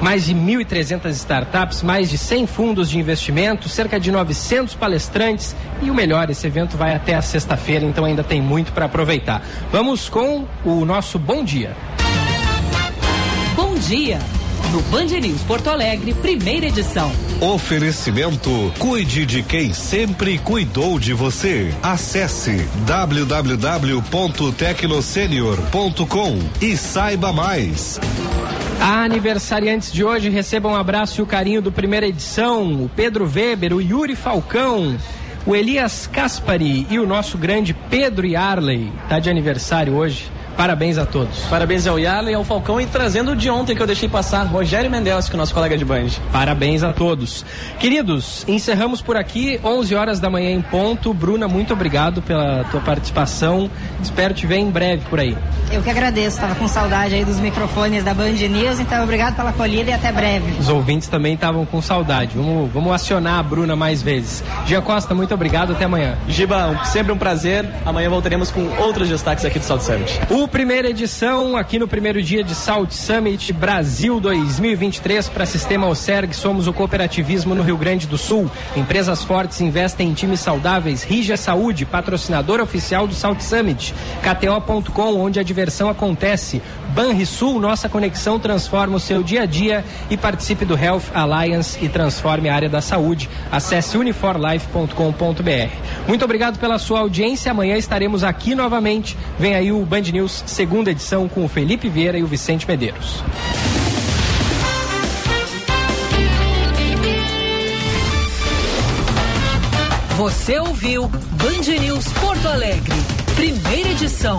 mais de 1.300 startups, mais de 100 fundos de investimento, cerca de 900 palestrantes e o melhor, esse evento vai até a sexta-feira, então ainda tem muito para aproveitar. Vamos com o nosso bom dia. Bom dia no Band News Porto Alegre, primeira edição. Oferecimento: cuide de quem sempre cuidou de você. Acesse www.tecnosenior.com e saiba mais. Aniversariantes de hoje recebam um abraço e o carinho do primeira edição: o Pedro Weber, o Yuri Falcão, o Elias Caspari e o nosso grande Pedro Yarley. Tá de aniversário hoje. Parabéns a todos. Parabéns ao Yala e ao Falcão e trazendo o de ontem que eu deixei passar, Rogério Mendes, que é o nosso colega de Band. Parabéns a todos. Queridos, encerramos por aqui, 11 horas da manhã em ponto. Bruna, muito obrigado pela tua participação. Espero te ver em breve por aí. Eu que agradeço, estava com saudade aí dos microfones da Band News, então obrigado pela acolhida e até breve. Os ouvintes também estavam com saudade. Vamos, vamos acionar a Bruna mais vezes. Gia Costa, muito obrigado, até amanhã. Giba, sempre um prazer. Amanhã voltaremos com outros destaques aqui do South Summit. O primeira edição, aqui no primeiro dia de Salt Summit Brasil 2023 para Sistema Oserg. Somos o cooperativismo no Rio Grande do Sul. Empresas fortes investem em times saudáveis. Rija Saúde, patrocinador oficial do Salt Summit. KTO.com, onde a diversão acontece. Banrisul, nossa conexão transforma o seu dia a dia e participe do Health Alliance e transforme a área da saúde. Acesse uniforlife.com.br. Muito obrigado pela sua audiência. Amanhã estaremos aqui novamente. Vem aí o Band News segunda edição com o Felipe Vieira e o Vicente Medeiros. Você ouviu Band News Porto Alegre, primeira edição.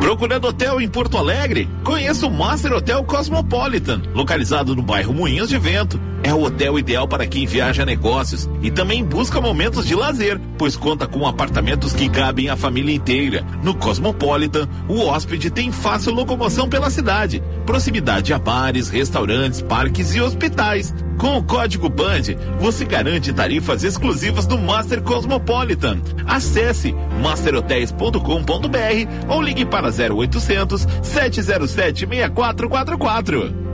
Procurando hotel em Porto Alegre? Conheça o Master Hotel Cosmopolitan, localizado no bairro Moinhos de Vento. É o hotel ideal para quem viaja a negócios e também busca momentos de lazer, pois conta com apartamentos que cabem a família inteira. No Cosmopolitan, o hóspede tem fácil locomoção pela cidade, proximidade a bares, restaurantes, parques e hospitais. Com o código BAND, você garante tarifas exclusivas do Master Cosmopolitan. Acesse masterhotels.com.br ou ligue para 0800 707 6444.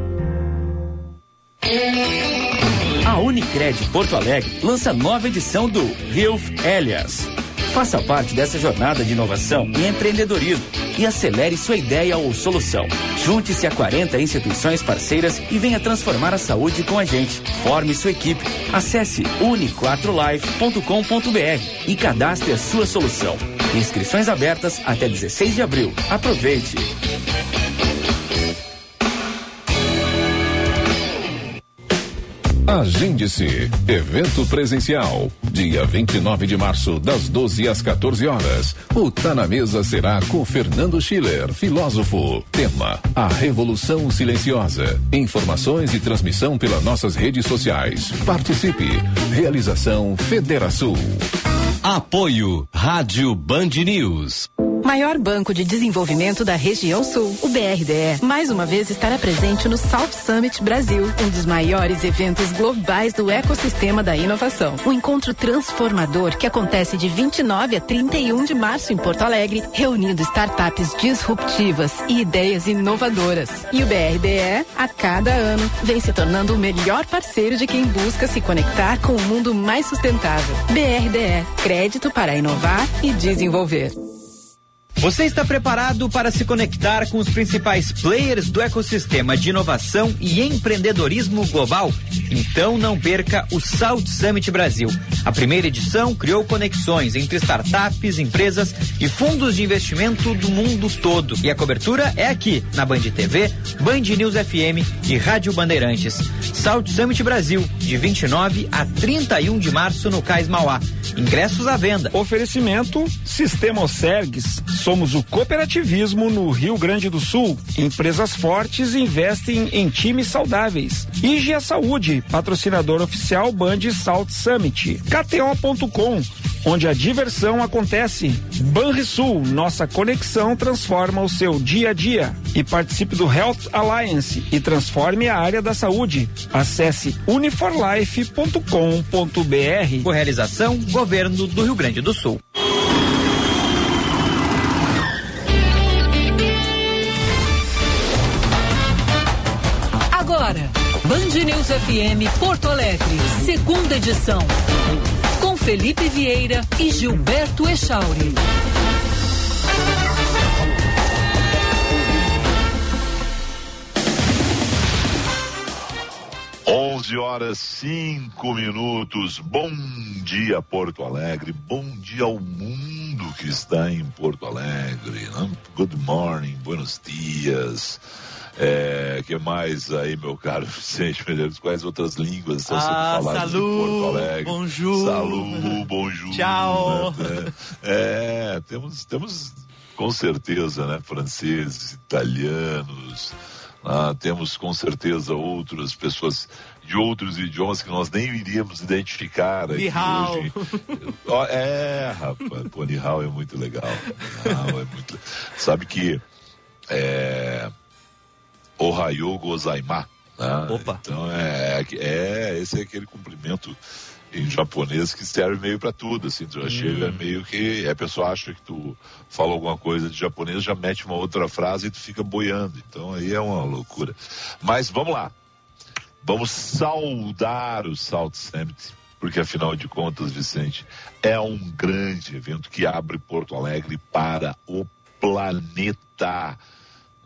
A Unicred Porto Alegre lança nova edição do Health Elias. Faça parte dessa jornada de inovação e empreendedorismo e acelere sua ideia ou solução. Junte-se a 40 instituições parceiras e venha transformar a saúde com a gente. Forme sua equipe. Acesse uni4life.com.br e cadastre a sua solução. Inscrições abertas até 16 de abril. Aproveite! Agende-se. Evento presencial. Dia 29 de março, das 12 às 14 horas. O Tá na Mesa será com Fernando Schiller, filósofo. Tema: A Revolução Silenciosa. Informações e transmissão pelas nossas redes sociais. Participe. Realização Federação. Apoio Rádio Band News. Maior banco de desenvolvimento da região sul, o BRDE, mais uma vez estará presente no South Summit Brasil, um dos maiores eventos globais do ecossistema da inovação. Um encontro transformador que acontece de 29 a 31 de março em Porto Alegre, reunindo startups disruptivas e ideias inovadoras. E o BRDE, a cada ano, vem se tornando o melhor parceiro de quem busca se conectar com o um mundo mais sustentável. BRDE, crédito para inovar e desenvolver. Você está preparado para se conectar com os principais players do ecossistema de inovação e empreendedorismo global? Então não perca o Salt Summit Brasil. A primeira edição criou conexões entre startups, empresas e fundos de investimento do mundo todo. E a cobertura é aqui, na Band TV, Band News FM e Rádio Bandeirantes. Salt Summit Brasil, de 29 a 31 de março no Cais Mauá. Ingressos à venda. Oferecimento Sistema Osergues. Somos o cooperativismo no Rio Grande do Sul. Empresas fortes investem em times saudáveis. IGA Saúde, patrocinador oficial Band Salt Summit. KTO.com onde a diversão acontece. Banrisul, nossa conexão transforma o seu dia a dia. E participe do Health Alliance e transforme a área da saúde. Acesse uniforlife.com.br. Com realização, Governo do Rio Grande do Sul. Agora, Band News FM Porto Alegre, segunda edição. Com Felipe Vieira e Gilberto Echauri. 11 horas 5 minutos. Bom dia, Porto Alegre. Bom dia ao mundo que está em Porto Alegre. Good morning, buenos dias. É, que mais aí, meu caro Vicente Medeiros? Quais outras línguas estão sendo Ah, faladas salut, em Porto Alegre? bonjour. Salut, bonjour. Tchau. né? É, temos, temos com certeza, né? Franceses, italianos, ah, temos com certeza outras pessoas de outros idiomas que nós nem iríamos identificar aqui hoje. É, rapaz, pô, Ni hao é muito legal. Ni hao é muito... Sabe que é, Ohayo gozaimasu. Né? Opa. Então é, é, esse é aquele cumprimento em japonês que serve meio para tudo, assim, tu já chega meio que, a pessoa acha que tu fala alguma coisa de japonês, já mete uma outra frase e tu fica boiando, então aí é uma loucura. Mas vamos lá, vamos saudar o Salt Summit, porque afinal de contas, Vicente, é um grande evento que abre Porto Alegre para o planeta.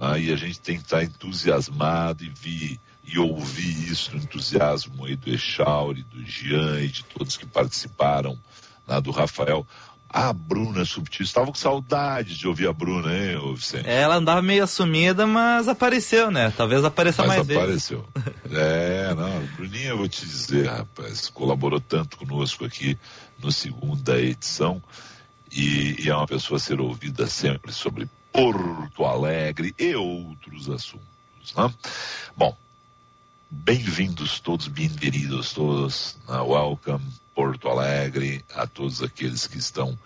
Ah, e a gente tem que estar entusiasmado e vir e ouvir isso, o entusiasmo aí do Echauri, do Jean e de todos que participaram, lá do Rafael. A Bruna Subtil, estava com saudades de ouvir a Bruna, hein, Vicente? Ela andava meio assumida, mas apareceu, né? Talvez apareça Mas mais vezes. apareceu. é, não, Bruninha, eu vou te dizer, rapaz, colaborou tanto conosco aqui no segunda edição e, e é uma pessoa a ser ouvida sempre sobre Porto Alegre e outros assuntos, né? Bom, bem-vindos todos, bem-vindos todos, na Welcome Porto Alegre, a todos aqueles que estão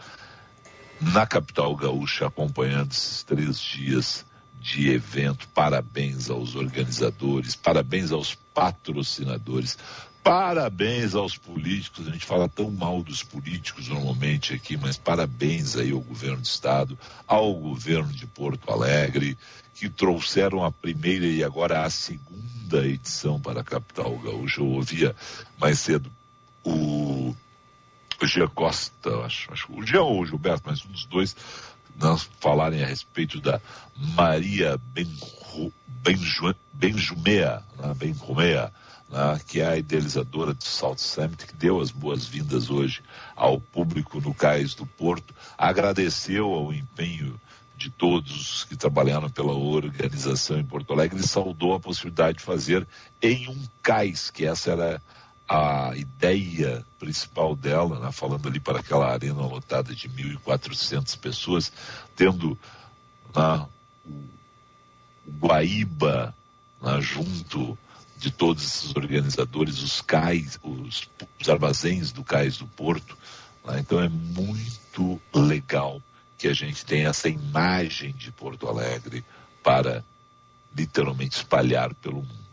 na capital gaúcha acompanhando esses três dias de evento. Parabéns aos organizadores, parabéns aos patrocinadores, parabéns aos políticos. A gente fala tão mal dos políticos normalmente aqui, mas parabéns aí ao governo do estado, ao governo de Porto Alegre, que trouxeram a primeira e agora a segunda edição para a capital gaúcha. Eu ouvia mais cedo o Gia Costa, acho, acho o Gia ou o Gilberto, mas um dos dois, nós falarem a respeito da Maria Benju, Benju, Benjumea, né, Benjumea, né, que é a idealizadora do Salt Summit, que deu as boas-vindas hoje ao público no Cais do Porto, agradeceu ao empenho de todos que trabalharam pela organização em Porto Alegre e saudou a possibilidade de fazer em um cais, que essa era a ideia principal dela, né, falando ali para aquela arena lotada de 1.400 pessoas, tendo né, o Guaíba né, junto de todos esses organizadores, os cais, os, os armazéns do cais do Porto. então é muito legal que a gente tenha essa imagem de Porto Alegre para literalmente espalhar pelo mundo.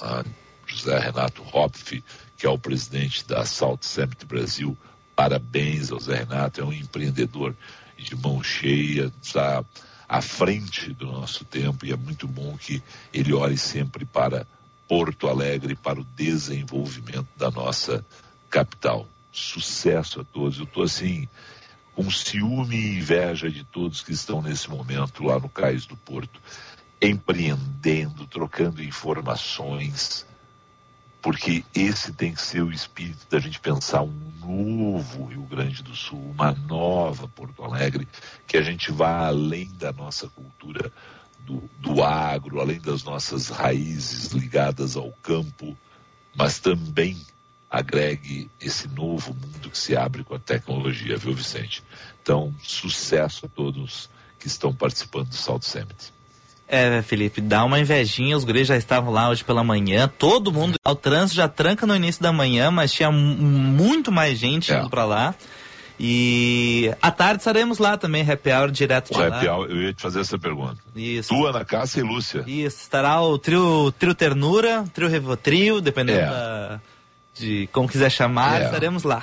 né. José Renato Hopf, que é o presidente da Salt Summit Brasil. Parabéns ao Zé Renato, é um empreendedor de mão cheia, está à frente do nosso tempo e é muito bom que ele olhe sempre para Porto Alegre, para o desenvolvimento da nossa capital. Sucesso a todos. Eu estou assim, com ciúme e inveja de todos que estão nesse momento lá no Cais do Porto, empreendendo, trocando informações, porque esse tem que ser o espírito da gente pensar um novo Rio Grande do Sul, uma nova Porto Alegre, que a gente vá além da nossa cultura do, do agro, além das nossas raízes ligadas ao campo, mas também agregue esse novo mundo que se abre com a tecnologia, viu, Vicente? Então, sucesso a todos que estão participando do Salt Summit. É, Felipe, dá uma invejinha, os guris já estavam lá hoje pela manhã, todo mundo, o trânsito já tranca no início da manhã, mas tinha muito mais gente é. indo pra lá. E à tarde estaremos lá também, happy hour direto de o lá. Happy hour, eu ia te fazer essa pergunta. Isso. Tu, Ana Cássia e Lúcia. Isso, estará o trio, trio Ternura, trio Revotrio, dependendo é. da, de como quiser chamar, é. estaremos lá.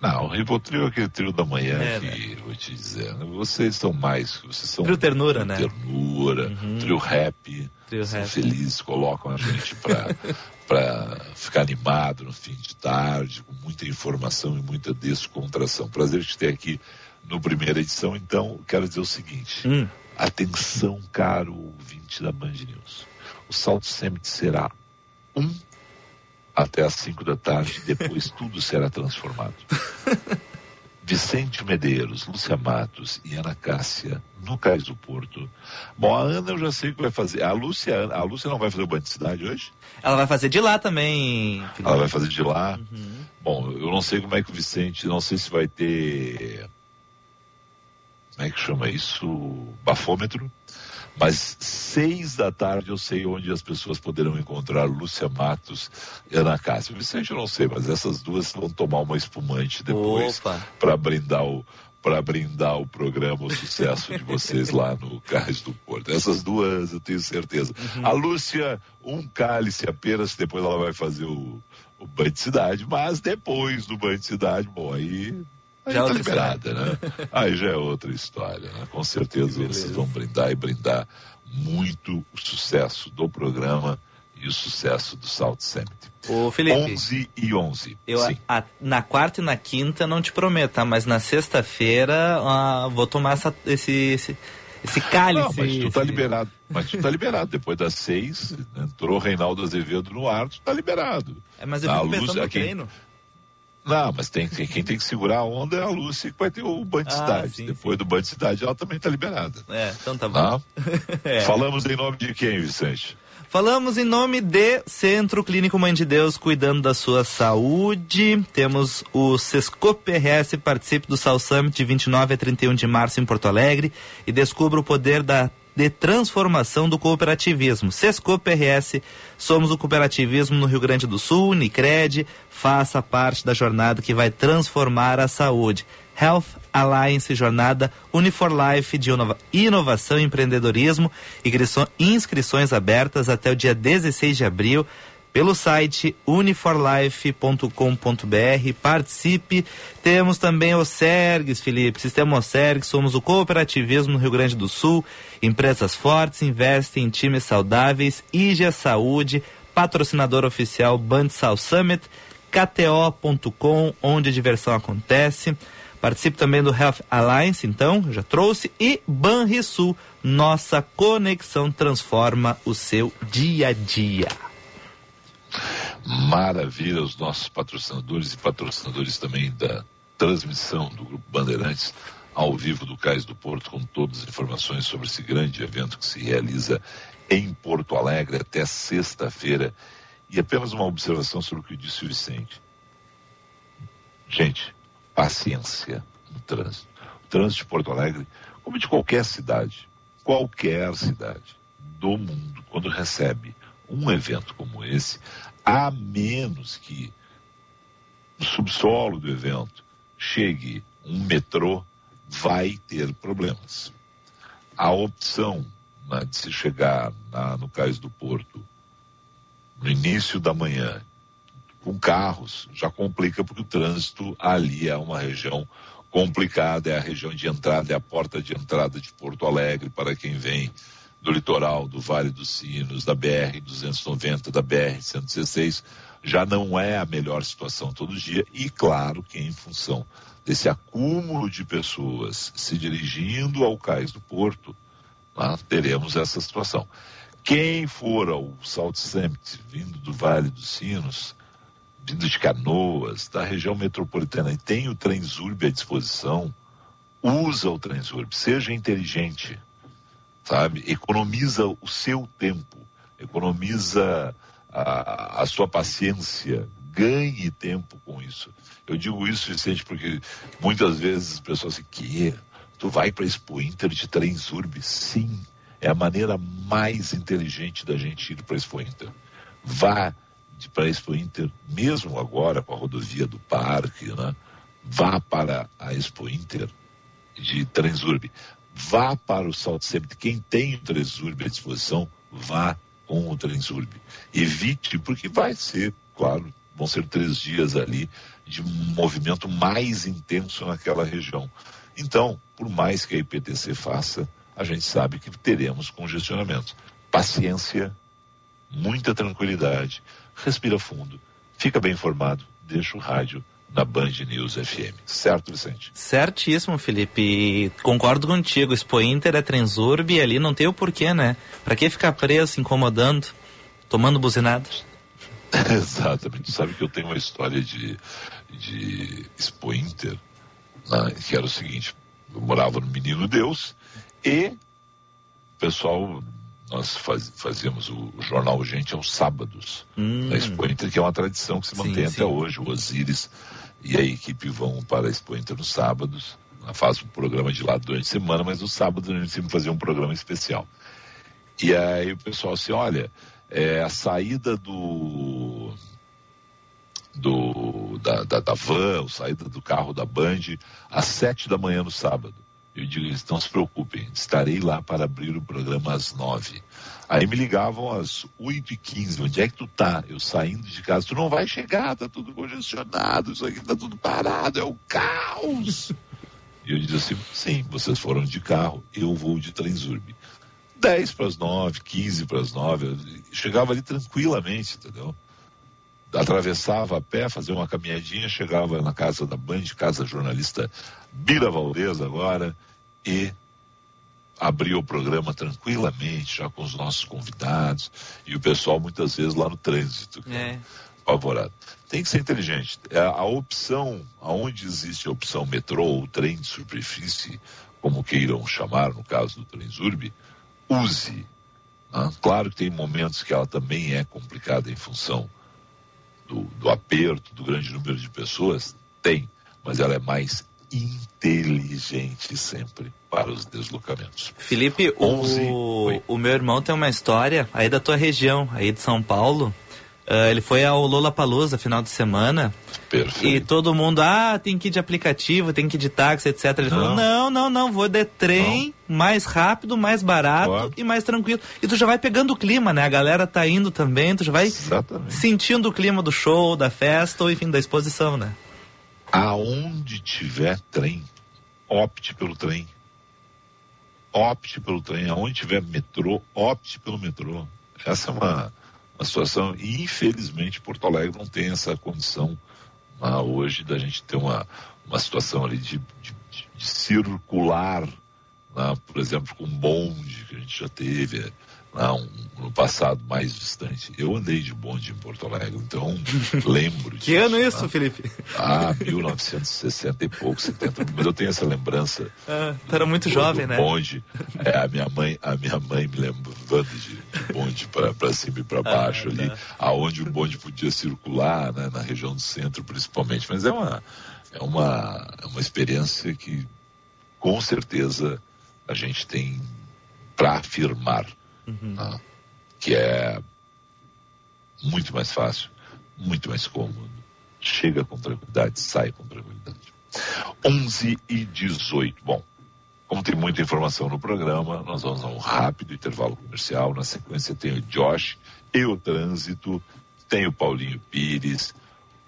Não, o Rivotril é aquele trio da manhã é, que, né? vou te dizer, vocês são mais, vocês são... Trio Ternura, né? Ternura, uhum. trio rap, trio são rap. felizes, colocam a gente pra, pra ficar animado no fim de tarde, com muita informação e muita descontração. Prazer te ter aqui no primeira edição, então, quero dizer o seguinte, hum. atenção, caro ouvinte da Band News, o Salto Summit será um até às 5 da tarde, depois tudo será transformado. Vicente Medeiros, Lúcia Matos e Ana Cássia no Cais do Porto. Bom, a Ana eu já sei o que vai fazer. A Lúcia, a Lúcia não vai fazer o Banho de Cidade hoje? Ela vai fazer de lá também. Felipe. Ela vai fazer de lá. Uhum. Bom, eu não sei como é que o Vicente, não sei se vai ter. Como é que chama isso? Bafômetro. Mas seis da tarde eu sei onde as pessoas poderão encontrar Lúcia Matos e Ana Cássia. Vicente eu não sei, mas essas duas vão tomar uma espumante depois para brindar o para brindar o programa, o sucesso de vocês lá no Cais do Porto. Essas duas eu tenho certeza. Uhum. A Lúcia, um cálice apenas, depois ela vai fazer o, o banho de cidade, mas depois do banho de cidade, bom, aí Aí já tá liberada, né? Aí já é outra história, né? Com certeza vocês vão brindar e brindar muito o sucesso do programa e o sucesso do Salt Summit. Ô, Felipe. 11 e 11. Eu, a, na quarta e na quinta não te prometo, tá? mas na sexta-feira vou tomar essa, esse, esse, esse cálice. Não, mas tu tá liberado. Mas tu tá liberado. Depois das seis, entrou Reinaldo Azevedo no ar, tu tá liberado. É, mas eu fico pensando luz, no treino. Não, mas tem, quem tem que segurar a onda é a Lúcia, que vai ter o Band ah, Cidade. Sim, Depois sim. do Band ela também está liberada. É, então tá bom. Tá? é. Falamos em nome de quem, Vicente? Falamos em nome de Centro Clínico Mãe de Deus, cuidando da sua saúde. Temos o Sescope RS, participe do Sal Summit de 29 a 31 de março em Porto Alegre e descubra o poder da de transformação do cooperativismo. Sescope RS, somos o cooperativismo no Rio Grande do Sul, Unicred, faça parte da jornada que vai transformar a saúde. Health Alliance Jornada Unifor Life de inovação e empreendedorismo, inscrições abertas até o dia 16 de abril pelo site uniforlife.com.br. Participe. Temos também o SERGS, Felipe, Sistema OSERGS, somos o cooperativismo no Rio Grande do Sul. Empresas fortes investem em times saudáveis. IGA Saúde, patrocinador oficial Bandsal Summit, KTO.com, onde a diversão acontece. Participe também do Health Alliance, então, já trouxe. E Banrisul, nossa conexão transforma o seu dia a dia. Maravilha, os nossos patrocinadores e patrocinadores também da transmissão do Grupo Bandeirantes ao vivo do Cais do Porto, com todas as informações sobre esse grande evento que se realiza em Porto Alegre até sexta-feira. E apenas uma observação sobre o que disse o Vicente. Gente, paciência no trânsito. O trânsito de Porto Alegre, como de qualquer cidade, qualquer cidade do mundo, quando recebe um evento como esse, a menos que no subsolo do evento chegue um metrô, vai ter problemas. A opção né, de se chegar na, no Cais do Porto no início da manhã com carros já complica porque o trânsito ali é uma região complicada, é a região de entrada, é a porta de entrada de Porto Alegre para quem vem do litoral, do Vale dos Sinos, da BR-290, da BR-116, já não é a melhor situação todo dia. E claro que em função desse acúmulo de pessoas se dirigindo ao cais do porto, teremos essa situação. Quem for ao Salt Summit, vindo do Vale dos Sinos, vindo de Canoas, da região metropolitana, e tem o Transurb à disposição, usa o Transurb, seja inteligente sabe? Economiza o seu tempo, economiza a, a sua paciência ganhe tempo com isso. Eu digo isso, Vicente, porque muitas vezes as pessoas dizem que tu vai para Expo Inter de Transurb. Sim, é a maneira mais inteligente da gente ir para Expo Inter. Vá para a Expo Inter, mesmo agora com a rodovia do parque, né? vá para a Expo Inter de Transurb. Vá para o Salt Summit. Quem tem o Transurb à disposição, vá com o Transurb. Evite, porque vai ser, claro, vão ser três dias ali de movimento mais intenso naquela região. Então, por mais que a IPTC faça, a gente sabe que teremos congestionamento. Paciência, muita tranquilidade, respira fundo, fica bem informado, deixa o rádio na Band News FM. Certo, Vicente? Certíssimo, Felipe. Concordo contigo. Expo Inter é Transurb e ali não tem o porquê, né? Pra que ficar preso, se incomodando, tomando buzinada? Exatamente. Sabe que eu tenho uma história de, de Expo Inter, né, que era o seguinte: eu morava no Menino Deus e o pessoal nós faz, fazíamos o, o, jornal Gente aos sábados hum. na Expo Inter, que é uma tradição que se mantém sim, até sim. hoje. O Osiris e a equipe vão para a Expo Inter nos sábados. Faz um programa de lá durante a semana, mas nos sábados a gente sempre fazia um programa especial. E aí o pessoal assim, olha, é, a saída do do da, da, da van, a saída do carro da Band às sete da manhã no sábado. Eu digo, não se preocupem, estarei lá para abrir o programa às nove. Aí me ligavam às oito e quinze, onde é que tu tá? Eu saindo de casa, tu não vai chegar, tá tudo congestionado, isso aqui tá tudo parado, é o caos. E eu disse assim, sim, vocês foram de carro, eu vou de Transurb. Dez para as nove, quinze para as nove, chegava ali tranquilamente, entendeu? atravessava a pé, fazia uma caminhadinha, chegava na casa da Band, casa jornalista Bira Valdez agora, e abria o programa tranquilamente, já com os nossos convidados, e o pessoal muitas vezes lá no trânsito, é. apavorado. Tem que ser inteligente. A, é, a opção, aonde existe a opção metrô ou trem de superfície, como queiram chamar no caso do Transurb, use. Né? Claro que tem momentos que ela também é complicada em função do, do aperto, do grande número de pessoas? Tem, mas ela é mais inteligente sempre para os deslocamentos. Felipe, 11, o, o meu irmão tem uma história aí da tua região, aí de São Paulo. Uh, ele foi ao Lola Palusa final de semana. Perfeito. E todo mundo, ah, tem que ir de aplicativo, tem que ir de táxi, etc. Ele não. falou, não, não, não, vou de trem, não. mais rápido, mais barato claro. e mais tranquilo. E tu já vai pegando o clima, né? A galera tá indo também, tu já vai Exatamente. sentindo o clima do show, da festa, ou enfim, da exposição, né? Aonde tiver trem, opte pelo trem. Opte pelo trem. Aonde tiver metrô, opte pelo metrô. Essa é uma uma situação, e infelizmente Porto Alegre não tem essa condição né, hoje da gente ter uma, uma situação ali de, de, de circular, né, por exemplo, com bonde que a gente já teve, no passado mais distante. Eu andei de bonde em Porto Alegre, então lembro Que ano isso, Felipe? Ah, 1960 e pouco, 70, mas eu tenho essa lembrança. Ah, tu era muito do, jovem, do né? Bonde. É, a minha mãe, a minha mãe me lembrando de, de bonde para cima e para ah, baixo ah, ali, tá. aonde o bonde podia circular, né, na região do centro principalmente, mas é uma é uma é uma experiência que com certeza a gente tem para afirmar uhum. né? que é muito mais fácil, muito mais cômodo. Chega com tranquilidade, sai com tranquilidade. 11 e 18. Bom, como tem muita informação no programa, nós vamos a um rápido intervalo comercial. Na sequência tem o Josh e o Trânsito, tem o Paulinho Pires,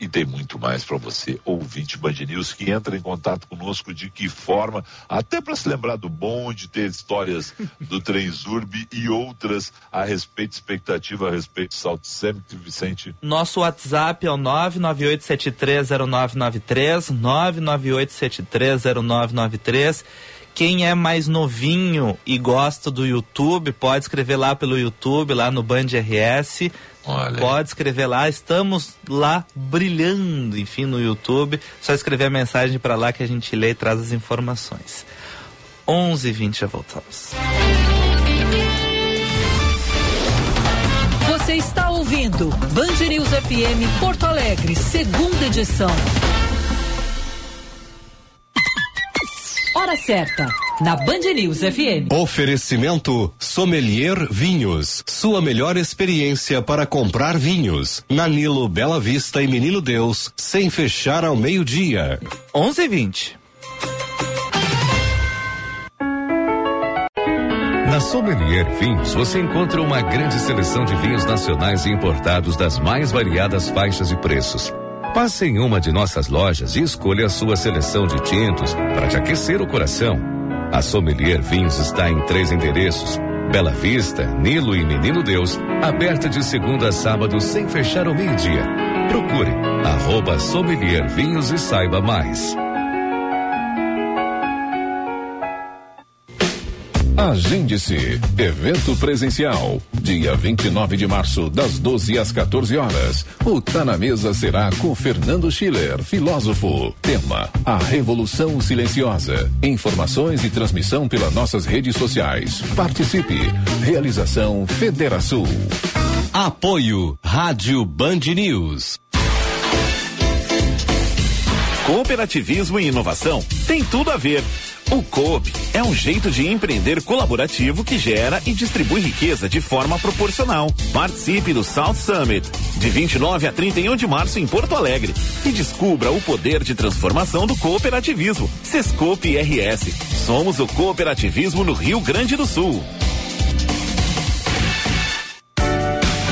e tem muito mais para você, ouvinte Band News, que entra em contato conosco de que forma, até para se lembrar do bonde, ter histórias do Transurb e outras a respeito, expectativa a respeito do Salto Summit, Vicente. Nosso WhatsApp é o 998730993, 998730993. Quem é mais novinho e gosta do YouTube, pode escrever lá pelo YouTube, lá no Band RS. Olha. Pode escrever lá, estamos lá brilhando, enfim, no YouTube. Só escrever a mensagem para lá que a gente lê e traz as informações. 11h20 já voltamos. Você está ouvindo Band News FM Porto Alegre, segunda edição. Hora certa, na Band News FM. Oferecimento Sommelier Vinhos. Sua melhor experiência para comprar vinhos. Nanilo Bela Vista e Menino Deus, sem fechar ao meio-dia. 11:20. Na Sommelier Vinhos você encontra uma grande seleção de vinhos nacionais e importados das mais variadas faixas e preços. Passe em uma de nossas lojas e escolha a sua seleção de tintos para te aquecer o coração. A Sommelier Vinhos está em três endereços: Bela Vista, Nilo e Menino Deus, aberta de segunda a sábado sem fechar ao meio-dia. Procure arroba Sommelier Vinhos e saiba mais. Agende-se. Evento presencial. Dia 29 de março, das 12 às 14 horas. O Tá na Mesa será com Fernando Schiller, filósofo. Tema: A Revolução Silenciosa. Informações e transmissão pelas nossas redes sociais. Participe. Realização Federação. Apoio Rádio Band News. Cooperativismo e inovação tem tudo a ver. O Coop é um jeito de empreender colaborativo que gera e distribui riqueza de forma proporcional. Participe do South Summit, de 29 a 31 de março em Porto Alegre, e descubra o poder de transformação do cooperativismo. Sescope RS. Somos o cooperativismo no Rio Grande do Sul.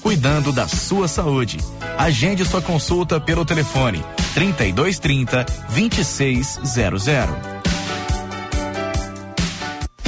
cuidando da sua saúde. Agende sua consulta pelo telefone 3230 2600.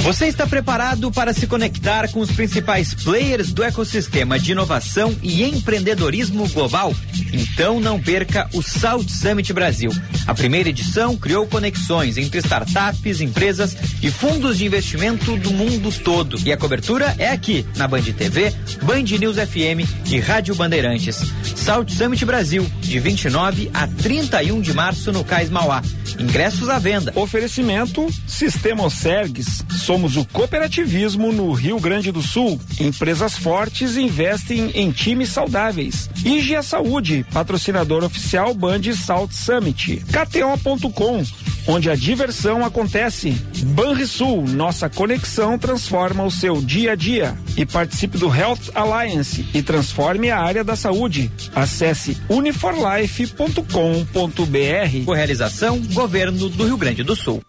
Você está preparado para se conectar com os principais players do ecossistema de inovação e empreendedorismo global? Então não perca o Salt Summit Brasil. A primeira edição criou conexões entre startups, empresas e fundos de investimento do mundo todo. E a cobertura é aqui, na Band TV, Band News FM e Rádio Bandeirantes. Salt Summit Brasil, de 29 a 31 de março no Cais Mauá. Ingressos à venda. Oferecimento Sistema Osergues. Somos o cooperativismo no Rio Grande do Sul. Empresas fortes investem em times saudáveis. IGA Saúde, patrocinador oficial Band Salt Summit. KTO.com, onde a diversão acontece. Banrisul, nossa conexão transforma o seu dia a dia. E participe do Health Alliance e transforme a área da saúde. Acesse uniforlife.com.br. Com realização, Governo do Rio Grande do Sul.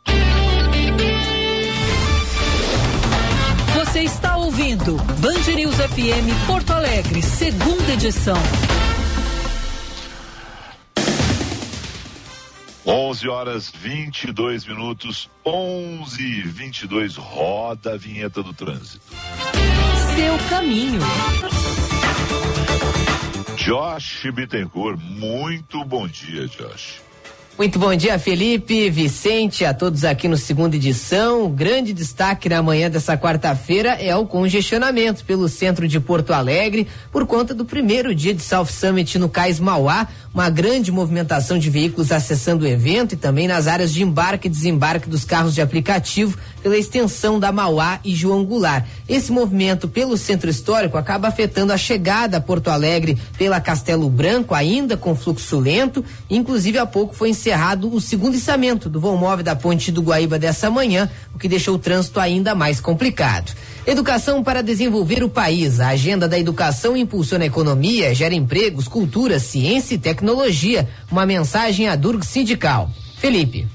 Você está ouvindo Band News FM Porto Alegre, segunda edição. 11 horas 22 minutos, 11 e 22 roda a vinheta do trânsito. Seu caminho. Josh Bittencourt, muito bom dia, Josh. Muito bom dia, Felipe, Vicente, a todos aqui no segunda edição. O grande destaque na manhã dessa quarta-feira é o congestionamento pelo centro de Porto Alegre por conta do primeiro dia de South Summit no Cais Mauá. Uma grande movimentação de veículos acessando o evento e também nas áreas de embarque e desembarque dos carros de aplicativo pela extensão da Mauá e João Goulart. Esse movimento pelo centro histórico acaba afetando a chegada a Porto Alegre pela Castelo Branco, ainda com fluxo lento. Inclusive, há pouco foi encerrado o segundo içamento do vão móvel da Ponte do Guaíba dessa manhã, o que deixou o trânsito ainda mais complicado. Educação para desenvolver o país. A agenda da educação impulsiona a economia, gera empregos, cultura, ciência e tecnologia. Uma mensagem à Durg Sindical. Felipe.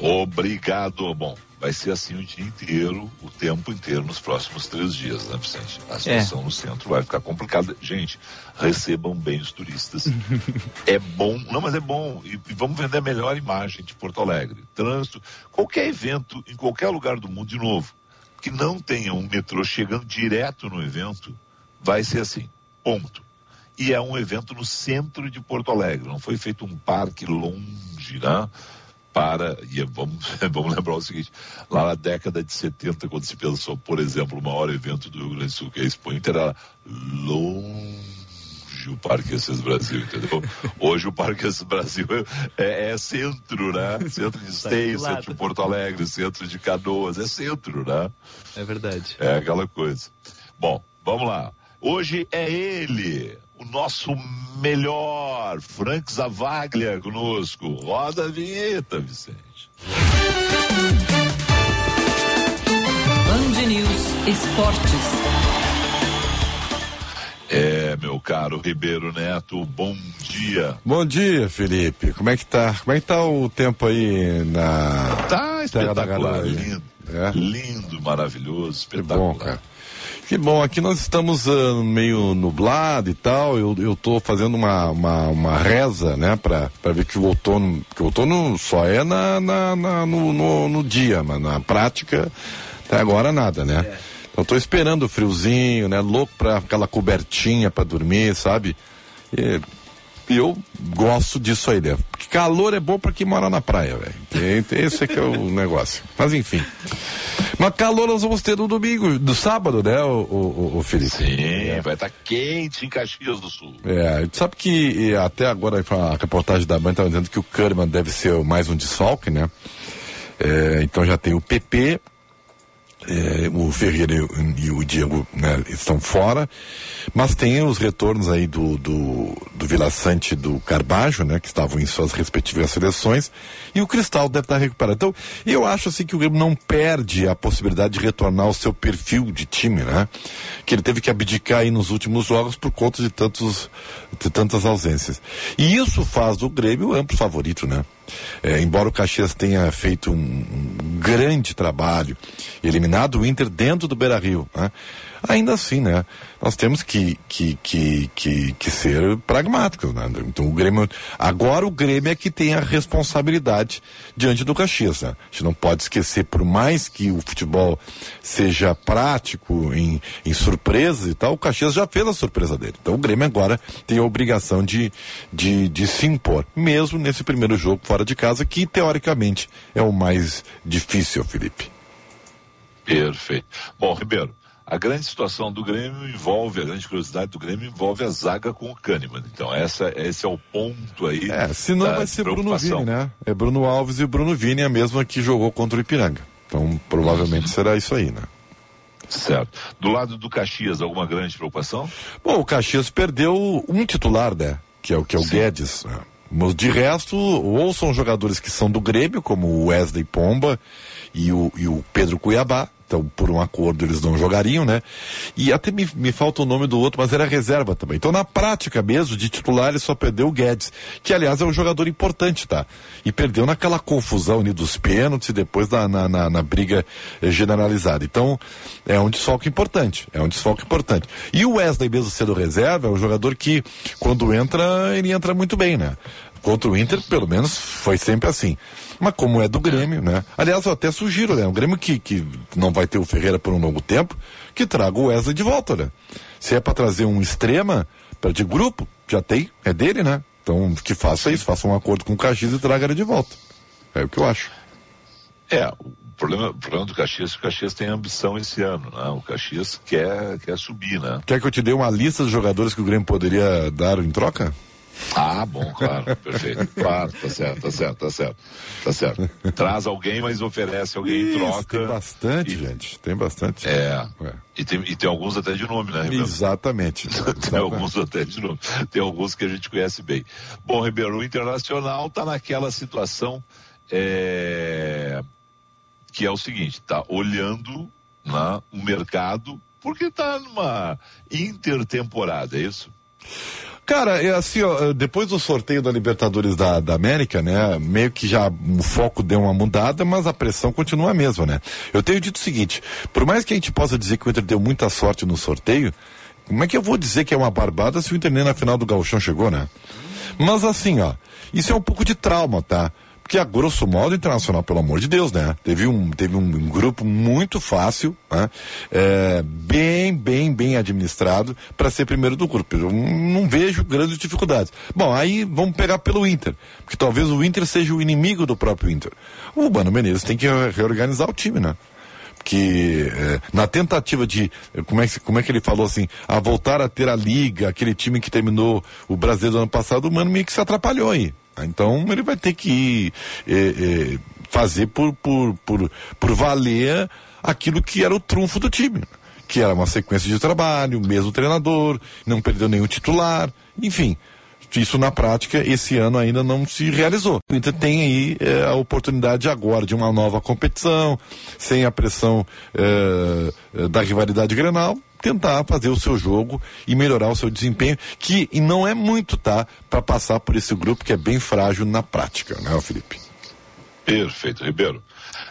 Obrigado. Bom, vai ser assim o dia inteiro, o tempo inteiro nos próximos três dias, né, Vicente? A situação é. no centro vai ficar complicada. Gente, recebam bem os turistas. é bom, não, mas é bom. E, e, vamos vender a melhor imagem de Porto Alegre. Trânsito, qualquer evento, em qualquer lugar do mundo, de novo, que não tenha um metrô chegando direto no evento, vai ser assim. Ponto. E é um evento no centro de Porto Alegre. Não foi feito um parque longe, né? Para, e é, vamos, vamos lembrar o seguinte, lá na década de 70, quando se pensou, por exemplo, o maior evento do Rio Grande do Sul, que é a Expo Inter, era longe o Parque Assis Brasil, entendeu? Hoje o Parque Assis Brasil é, é centro, né? Centro de Esteio, centro de Porto Alegre, centro de Canoas, é centro, né? É verdade. É aquela coisa. Bom, vamos lá. Hoje é ele, o nosso melhor, Frank Zavaglia conosco. Roda a vinheta, Vicente. Band News Esportes. É, meu caro Ribeiro Neto, bom dia. Bom dia, Felipe. Como é que tá? Como é que tá o tempo aí na Tá espetacular, lindo. É? Lindo, maravilhoso, espetacular. Bom, cara. Que bom, aqui nós estamos ah, meio nublado e tal. Eu, eu tô fazendo uma, uma, uma reza, né, pra, pra ver que o outono. Que o outono só é na, na, na- no, no, no dia, mas na prática, até agora nada, né? Então tô esperando o friozinho, né? Louco pra aquela cobertinha pra dormir, sabe? E eu gosto disso aí, né? Porque calor é bom pra quem mora na praia, velho. Esse é que é o negócio. Mas enfim. Mas calor nós vamos ter no domingo, no sábado, né, o, o, o Felipe? Sim, vai estar quente em Caxias do Sul. É, sabe que até agora a reportagem da Band estava dizendo que o Kahneman deve ser mais um desfalque, né? É, então já tem o PP, é, o Ferreira e o, Diego né, estão fora, mas tem os retornos aí do, do, do Vila Sante do Carbajo, né, que estavam em suas respectivas seleções, e o Cristal deve estar recuperado. Então, eu acho assim que o Grêmio não perde a possibilidade de retornar ao seu perfil de time, né? Que ele teve que abdicar aí nos últimos jogos por conta de tantos de tantas ausências. E isso faz do Grêmio amplo favorito, né? É, embora o Caxias tenha feito um, um grande trabalho, eliminado o Inter dentro do Beira Rio, né? Ainda assim, né? Nós temos que, que, que, que, que ser pragmáticos, né? Então o Grêmio, agora o Grêmio é que tem a responsabilidade diante do Caxias, né? A gente não pode esquecer, por mais que o futebol seja prático em, em surpresas e tal, o Caxias já fez a surpresa dele. Então o Grêmio agora tem a obrigação de, de, de se impor, mesmo nesse primeiro jogo fora de casa, que teoricamente é o mais difícil, Felipe. Perfeito. Bom, Ribeiro, a grande situação do Grêmio envolve, a grande curiosidade do Grêmio envolve a zaga com o Kahneman. Então, essa, esse é o ponto aí. É, se não vai ser Bruno. Vini, né? É Bruno Alves e Bruno Vini, a mesma que jogou contra o Ipiranga. Então, provavelmente será isso aí, né? Certo. Do lado do Caxias, alguma grande preocupação? Bom, o Caxias perdeu um titular, né? Que é o que é o Guedes. né? Mas de resto, ou são jogadores que são do Grêmio, como o Wesley Pomba e o, e o Pedro Cuiabá. Então, por um acordo, eles não jogariam, né? E até me, me falta o nome do outro, mas era reserva também. Então, na prática mesmo, de titular, ele só perdeu o Guedes, que aliás é um jogador importante, tá? E perdeu naquela confusão ali dos pênaltis e depois na, na, na- na briga eh, generalizada. Então, é um desfalque importante. É um desfalque importante. E o Wesley, mesmo sendo reserva, é um jogador que, quando entra, ele entra muito bem, né? Contra o Inter, pelo menos, foi sempre assim. Mas como é do Grêmio, né? Aliás, eu até sugiro, né? O Grêmio que, que não vai ter o Ferreira por um longo tempo, que traga o Wesley de volta, né? Se é para trazer um extrema para de grupo, já tem, é dele, né? Então, que faça isso, faça um acordo com o Caxias e traga ele de volta. É o que eu acho. É, o problema, o problema do Caxias é que o Caxias tem ambição esse ano, né? O Caxias quer, quer subir, né? Quer que eu te dê uma lista de jogadores que o Grêmio poderia dar em troca? Ah, bom, claro, perfeito. Claro, tá certo, tá certo, tá certo. Tá certo. Traz alguém, mas oferece alguém em Isso, troca. Tem bastante, gente. Tem bastante. É. E tem, e tem alguns até de nome, né, Ribeiro? Exatamente. Tem alguns até de nome. Tem alguns que a gente conhece bem. Bom, Ribeiro, o Internacional está naquela situação é, que é o seguinte, tá olhando né, o mercado porque está numa intertemporada, é isso? Cara, é assim, ó, depois do sorteio da Libertadores da, da América, né, meio que já o foco deu uma mudada, mas a pressão continua a mesma, né? Eu tenho dito o seguinte, por mais que a gente possa dizer que o Inter deu muita sorte no sorteio, como é que eu vou dizer que é uma barbada se o Inter nem na final do Gauchão chegou, né? Mas assim, ó, isso é um pouco de trauma, tá? Porque a grosso modo, Internacional, pelo amor de Deus, né? Teve um, teve um grupo muito fácil, né? É, bem, bem, bem administrado para ser primeiro do grupo. Eu não vejo grandes dificuldades. Bom, aí vamos pegar pelo Inter, porque talvez o Inter seja o inimigo do próprio Inter. O Mano Menezes tem que reorganizar o time, né? Que eh, na tentativa de como é, que, como é que ele falou assim a voltar a ter a liga aquele time que terminou o brasileiro do ano passado o mano meio que se atrapalhou aí então ele vai ter que eh, fazer por, por, por, por valer aquilo que era o trunfo do time que era uma sequência de trabalho mesmo treinador não perdeu nenhum titular enfim isso na prática esse ano ainda não se realizou. O Inter tem aí é, a oportunidade agora de uma nova competição, sem a pressão é, da rivalidade Grenal, tentar fazer o seu jogo e melhorar o seu desempenho, que e não é muito, tá? Para passar por esse grupo que é bem frágil na prática, né, Felipe? Perfeito, Ribeiro.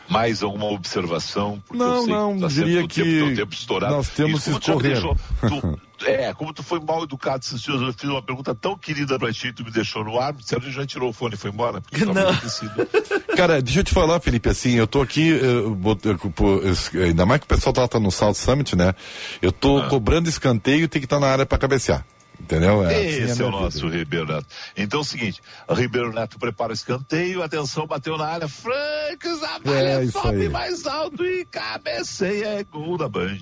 Mais alguma observação? Porque não, não, tá diria que tempo, tempo nós temos que escorrer. Tu, é, como tu foi mal educado esses dias, eu fiz uma pergunta tão querida pra ti, tu me deixou no ar, você já tirou o fone e foi embora? Porque não. Cara, deixa eu te falar, Felipe, assim, eu tô aqui, eu, eu, eu, ainda mais que o pessoal tá, tá no South Summit, né? Eu tô ah. cobrando escanteio e tem que estar tá na área para cabecear. Entendeu? É, Esse assim é, é o nosso vida. Ribeiro Neto. Então é o seguinte, Ribeiro Neto prepara o escanteio, atenção, bateu na área, Frank Zabalha é, sobe aí. mais alto e cabeceia, é gol da Band.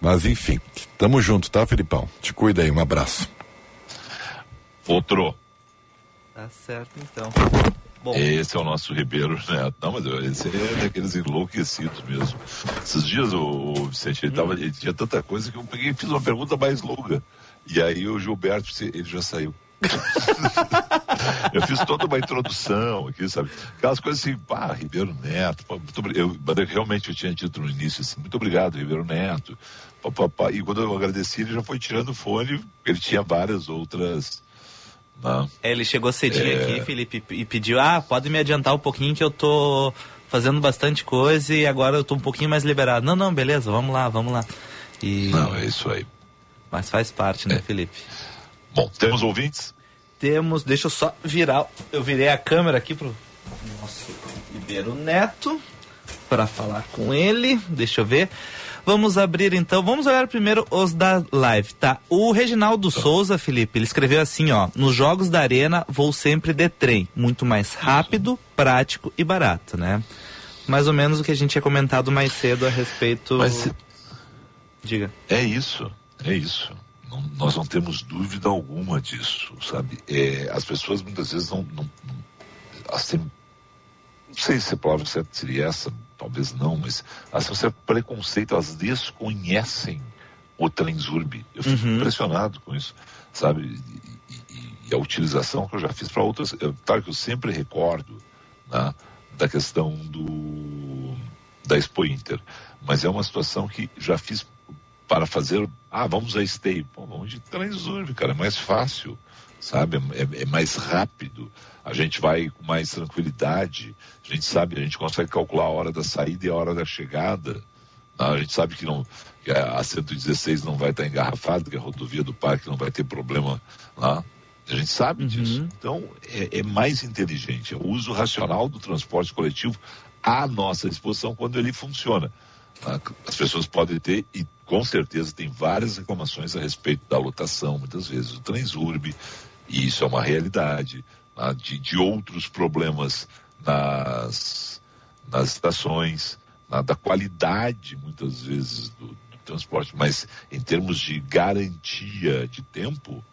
Mas enfim, tamo junto, tá, Filipão? Te cuida aí, um abraço. Outro. Tá certo, então. Bom. Esse é o nosso Ribeiro Neto. Não, mas esse é daqueles enlouquecidos mesmo. Esses dias o, o Vicente, ele, tava, ele tinha tanta coisa que eu peguei e fiz uma pergunta mais longa. E aí o Gilberto, ele já saiu. eu fiz toda uma introdução aqui, sabe? Aquelas coisas assim, pá, Ribeiro Neto. Pá, muito, eu, realmente eu tinha dito no início assim, muito obrigado, Ribeiro Neto. E quando eu agradeci, ele já foi tirando o fone, ele tinha várias outras. Não. É, ele chegou cedinho é... aqui, Felipe, e pediu, ah, pode me adiantar um pouquinho que eu tô fazendo bastante coisa e agora eu tô um pouquinho mais liberado. Não, não, beleza, vamos lá, vamos lá. E... Não, é isso aí. Mas faz parte, né, é. Felipe? Bom, temos ouvintes? Temos, deixa eu só virar, eu virei a câmera aqui pro nosso Ribeiro Neto para falar com ele. Deixa eu ver. Vamos abrir então, vamos olhar primeiro os da live, tá? O Reginaldo. Souza, Felipe, ele escreveu assim, ó: "Nos jogos da Arena vou sempre de trem, muito mais rápido, prático e barato, né?" Mais ou menos o que a gente tinha comentado mais cedo a respeito Mas, Diga. É isso. É isso. Não, nós não temos dúvida alguma disso, sabe? É, as pessoas muitas vezes não, não, não assim, não sei se a palavra certa seria essa, talvez não, mas assim, você preconceito, elas desconhecem o Transurb. Eu fico uhum. impressionado com isso, sabe? E, e, e, a utilização que eu já fiz para outras, eu, claro que eu sempre recordo né, da questão do da Expo Inter, mas é uma situação que já fiz para fazer, ah, vamos a Stay. Pô, vamos de Transurb, cara, é mais fácil, sabe? É, é, mais rápido. A gente vai com mais tranquilidade. A gente sabe, a gente consegue calcular a hora da saída e a hora da chegada. A gente sabe que, não, que a 116 não vai estar engarrafada, que a rodovia do parque não vai ter problema lá. A gente sabe uhum. disso. Então, é, é, mais inteligente. É o uso racional do transporte coletivo à nossa disposição quando ele funciona. As pessoas podem ter, e com certeza tem várias reclamações a respeito da lotação, muitas vezes do Transurb, e isso é uma realidade, né? de, de, outros problemas nas, nas estações, né? da qualidade, muitas vezes, do, do transporte, mas em termos de garantia de tempo,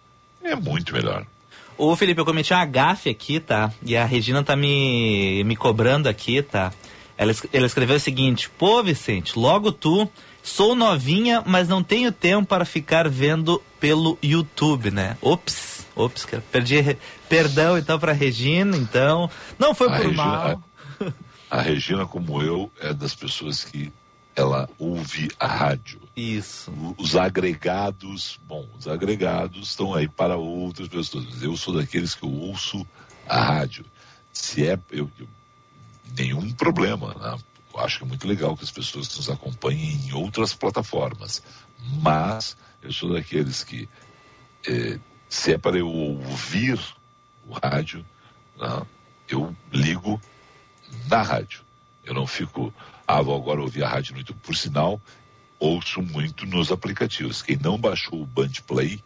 é muito melhor. Ô Felipe, eu cometi uma gafe aqui, tá? E a Regina tá me, me cobrando aqui, tá? Ela, ela escreveu o seguinte: Pô, Vicente, logo tu, sou novinha, mas não tenho tempo para ficar vendo pelo YouTube, né? Ops, ops, cara. Perdi, perdão então para Regina, então. Não foi a por Regina, mal. A, a Regina, como eu, é das pessoas que ela ouve a rádio. Isso. Os agregados, bom, os agregados estão aí para outras pessoas, mas eu sou daqueles que eu ouço a rádio. Se é, eu, eu nenhum problema. Né? Eu acho que é muito legal que as pessoas nos acompanhem em outras plataformas. Mas eu sou daqueles que, eh, se é para eu ouvir o rádio, né? eu ligo na rádio. Eu não fico, ah, vou agora ouvir a rádio no YouTube. Por sinal, ouço muito nos aplicativos. Quem não baixou o Band Play,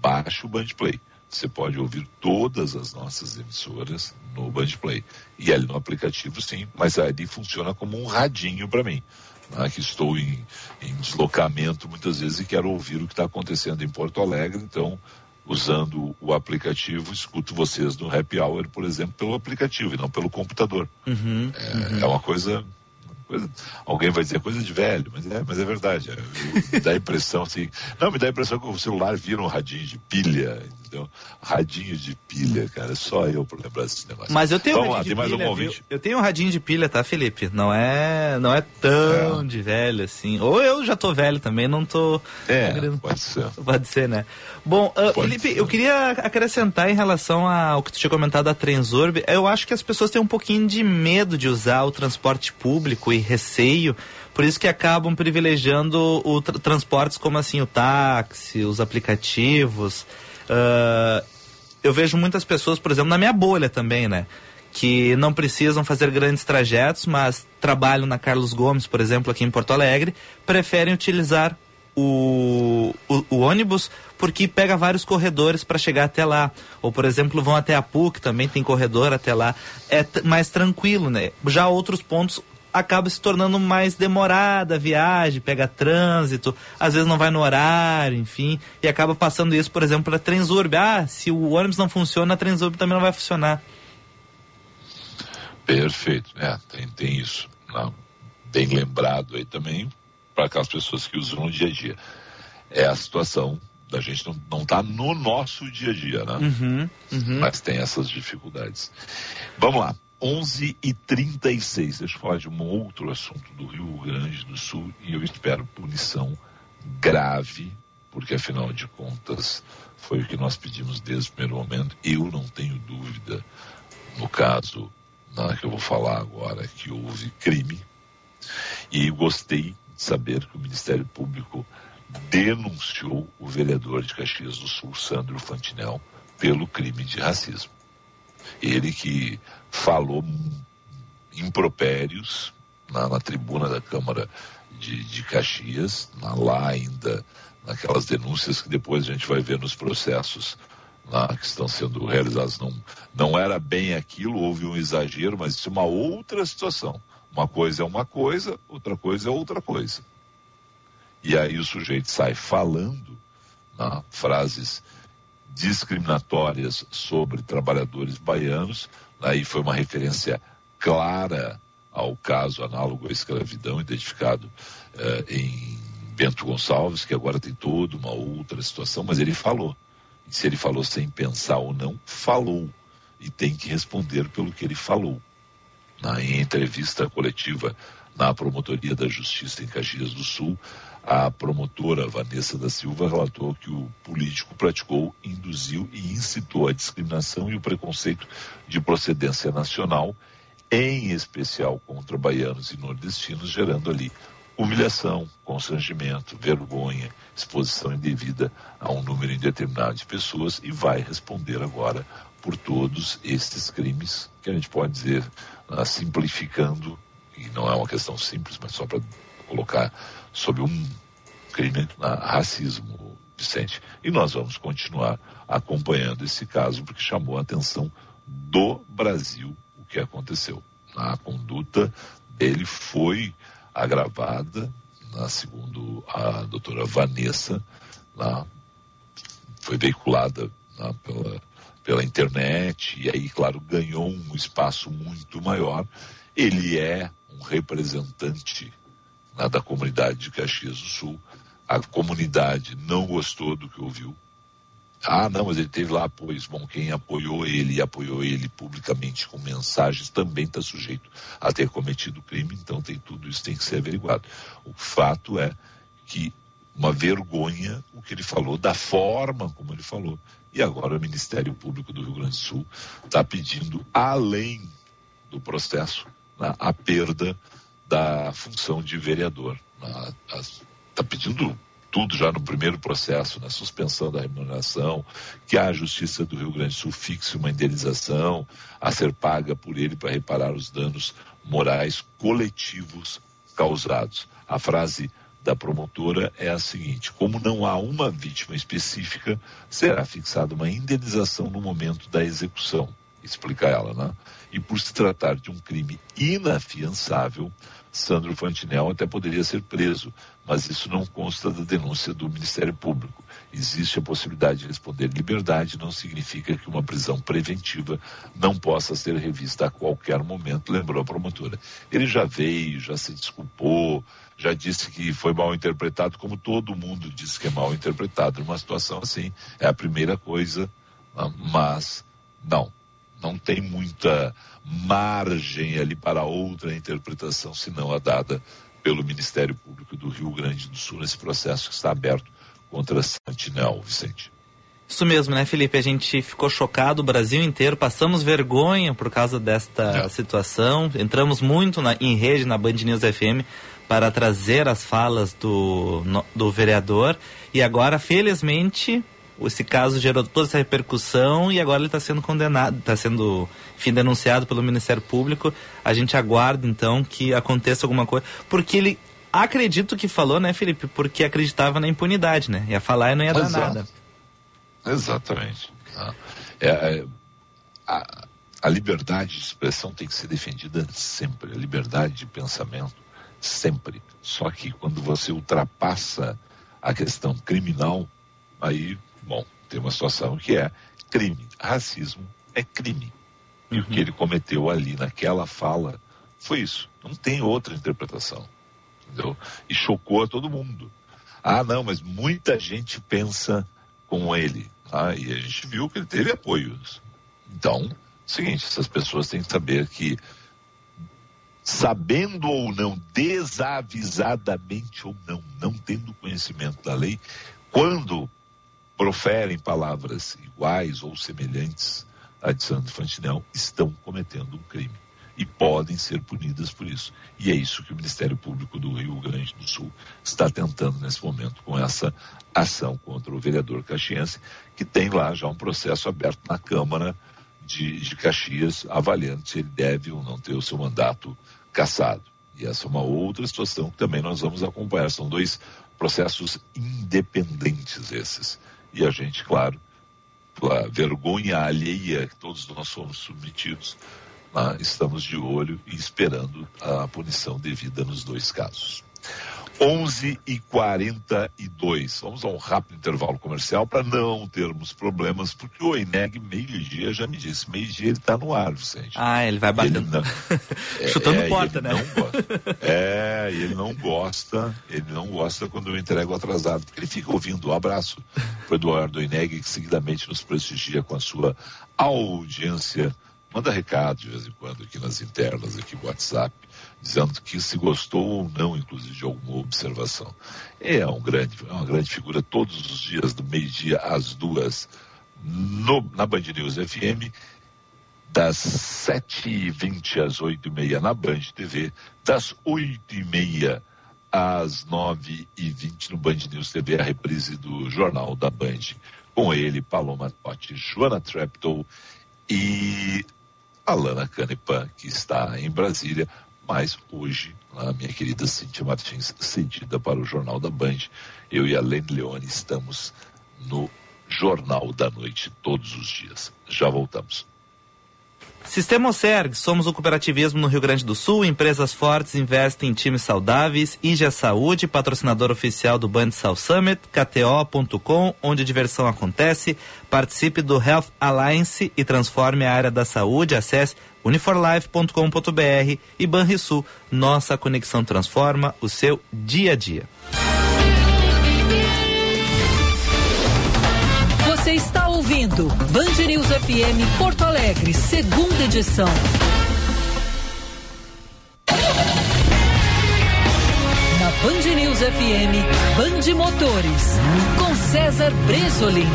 baixe o Band Play. Você pode ouvir todas as nossas emissoras no Band Play. E ali no aplicativo, sim, mas ali funciona como um radinho para mim. Né, que estou em, em deslocamento muitas vezes e quero ouvir o que está acontecendo em Porto Alegre, então usando o aplicativo, escuto vocês no Happy Hour, por exemplo, pelo aplicativo e não pelo computador. Uhum, é, uhum. é uma coisa coisa- alguém vai dizer coisa de velho, mas é, mas é verdade. É, me dá a impressão assim. Não, me dá a impressão que o celular vira um radinho de pilha, entendeu? Radinho de pilha, cara. Só eu por lembrar desse negócio. Mas eu tenho um Vamos lá, radinho tem de mais pilha, um viu? Eu tenho um radinho de pilha, tá, Felipe? Não é, não é tão de velho assim. Ou eu já tô velho também, não tô. É, pode ser. Pode ser, né? Bom, ah, Felipe, eu queria acrescentar em relação ao que tu tinha comentado da Transurb. Eu acho que as pessoas têm um pouquinho de medo de usar o transporte público e receio. Por isso que acabam privilegiando o tra- transportes como assim o táxi, os aplicativos. Ah, eu vejo muitas pessoas, por exemplo, na minha bolha também, né? Que não precisam fazer grandes trajetos, mas trabalham na Carlos Gomes, por exemplo, aqui em Porto Alegre, preferem utilizar o, o, o ônibus porque pega vários corredores para chegar até lá. Ou, por exemplo, vão até a PUC, também tem corredor até lá. É mais tranquilo, né? Já outros pontos acaba se tornando mais demorada a viagem, pega trânsito, às vezes não vai no horário, enfim, e acaba passando isso, por exemplo, para Transurb. Ah, se o ônibus não funciona, a Transurb também não vai funcionar. Perfeito, é, tem, tem isso. Não, bem lembrado aí também para aquelas pessoas que usam no dia a dia. É a situação da gente não, não tá no nosso dia a dia, né? Uhum, uhum. Mas tem essas dificuldades. Vamos lá, 11 e 36 Deixa eu falar de um outro assunto do Rio Grande do Sul e eu espero punição grave, porque afinal de contas foi o que nós pedimos desde o primeiro momento. Eu não tenho dúvida, no caso né, que eu vou falar agora, que houve crime. E gostei de saber que o Ministério Público denunciou o vereador de Caxias do Sul, Sandro Fantinel, pelo crime de racismo. Ele que falou impropérios na, na tribuna da Câmara de, de Caxias, na- lá ainda naquelas denúncias que depois a gente vai ver nos processos que estão sendo realizados. Não, não era bem aquilo, houve um exagero, mas isso é uma outra situação. Uma coisa é uma coisa, outra coisa é outra coisa. E aí o sujeito sai falando né, frases discriminatórias sobre trabalhadores baianos. Aí foi uma referência clara ao caso análogo à escravidão, identificado eh, em Bento Gonçalves, que agora tem toda uma outra situação, mas ele falou. E se ele falou sem pensar ou não, falou. E tem que responder pelo que ele falou. Na, entrevista coletiva na Promotoria da Justiça em Caxias do Sul, a promotora Vanessa da Silva relatou que o político praticou, induziu e incitou a discriminação e o preconceito de procedência nacional, em especial contra baianos e nordestinos, gerando ali humilhação, constrangimento, vergonha, exposição indevida a um número indeterminado de pessoas e vai responder agora por todos estes crimes que a gente pode dizer, ah, simplificando, e não é uma questão simples, mas só para colocar sob um crime, ah, racismo, Vicente. E nós vamos continuar acompanhando esse caso porque chamou a atenção do Brasil o que aconteceu. A conduta dele foi agravada, na, segundo a doutora Vanessa, lá, foi veiculada lá, pela, pela internet, e aí, claro, ganhou um espaço muito maior. Ele é um representante né, da comunidade de Caxias do Sul. A comunidade não gostou do que ouviu. Ah, não, mas ele teve lá apoios. Bom, quem apoiou ele e apoiou ele publicamente com mensagens também está sujeito a ter cometido crime, então tem tudo isso tem que ser averiguado. O fato é que uma vergonha o que ele falou, da forma como ele falou. E agora o Ministério Público do Rio Grande do Sul está pedindo, além do processo, a perda da função de vereador. Está pedindo tudo já no primeiro processo, na suspensão da remuneração, que a Justiça do Rio Grande do Sul fixe uma indenização a ser paga por ele para reparar os danos morais coletivos causados. A frase da promotora é a seguinte: como não há uma vítima específica, será fixada uma indenização no momento da execução. Explica ela, né? E por se tratar de um crime inafiançável, Sandro Fantinel até poderia ser preso, mas isso não consta da denúncia do Ministério Público. Existe a possibilidade de responder liberdade, não significa que uma prisão preventiva não possa ser revista a qualquer momento, lembrou a promotora. Ele já veio, já se desculpou, já disse que foi mal interpretado, como todo mundo diz que é mal interpretado. Numa situação assim, é a primeira coisa, mas não, não tem muita margem ali para outra interpretação, senão a dada pelo Ministério Público do Rio Grande do Sul nesse processo que está aberto contra Santinel, Vicente. Isso mesmo, né, Felipe? A gente ficou chocado, o Brasil inteiro, passamos vergonha por causa desta é. situação. Entramos muito na, em rede na Band News FM para trazer as falas do, no, do vereador. E agora, felizmente, esse caso gerou toda essa repercussão e agora ele está sendo condenado, está sendo, enfim, denunciado pelo Ministério Público. A gente aguarda então que aconteça alguma coisa, porque ele acredito que falou, né, Felipe, porque acreditava na impunidade, né? Ia falar e não ia dar Exato. nada. Exatamente. Ah, é, é, a, a liberdade de expressão tem que ser defendida sempre, a liberdade de pensamento sempre. Só que quando você ultrapassa a questão criminal, aí Bom, tem uma situação que é crime. Racismo é crime. E uhum. o que uhum. ele cometeu ali naquela fala foi isso. Não tem outra interpretação. Entendeu? E chocou a todo mundo. Ah, não, mas muita gente pensa com ele. Ah, e a gente viu que ele teve apoios. Então, seguinte, essas pessoas têm que saber que, sabendo ou não, desavisadamente ou não, não tendo conhecimento da lei, quando proferem palavras iguais ou semelhantes a de Sandro Fantinel estão cometendo um crime e podem ser punidas por isso. E é isso que o Ministério Público do Rio Grande do Sul está tentando nesse momento com essa ação contra o vereador caxiense, que tem lá já um processo aberto na Câmara de, de Caxias, avaliando se ele deve ou não ter o seu mandato cassado. E essa é uma outra situação que também nós vamos acompanhar. São dois processos independentes esses. E a gente, claro, pela vergonha alheia que todos nós somos submetidos, estamos de olho e esperando a punição devida nos dois casos. 11 e 42 Vamos a um rápido intervalo comercial para não termos problemas, porque o Eneg meio-dia já me disse, meio-dia ele está no ar, Vicente. Ah, ele vai batendo. Ele não, Chutando é, porta, né? é, ele não gosta, ele não gosta quando eu entrego atrasado, porque ele fica ouvindo. Um abraço para o Eduardo Eneg, que seguidamente nos prestigia com a sua audiência. Manda recado de vez em quando aqui nas internas, aqui no WhatsApp dizendo que se gostou ou não, inclusive, de alguma observação. É, um grande, é uma grande figura todos os dias, do meio-dia às duas, no, na Band News FM, das 7h20 às 8h30 na Band TV, das 8h30 às 9h20 no Band News TV, a reprise do Jornal da Band. Com ele, Paloma Totti, Joana Treptow e Alana Canepa, que está em Brasília, mas hoje, a minha querida Cintia Martins, cedida para o Jornal da Band, eu e a Lene Leone estamos no Jornal da Noite todos os dias. Já voltamos. Sistema Oserg, somos o cooperativismo no Rio Grande do Sul, empresas fortes investem em times saudáveis, IGA Saúde, patrocinador oficial do Band South Summit, KTO.com, onde a diversão acontece, participe do Health Alliance e transforme a área da saúde, acesse uniforlife.com.br e Banrisul, nossa conexão transforma o seu dia a dia. Você está ouvindo Band News FM Porto Alegre, segunda edição. Na Band News FM, Band Motores, com César Bresolim.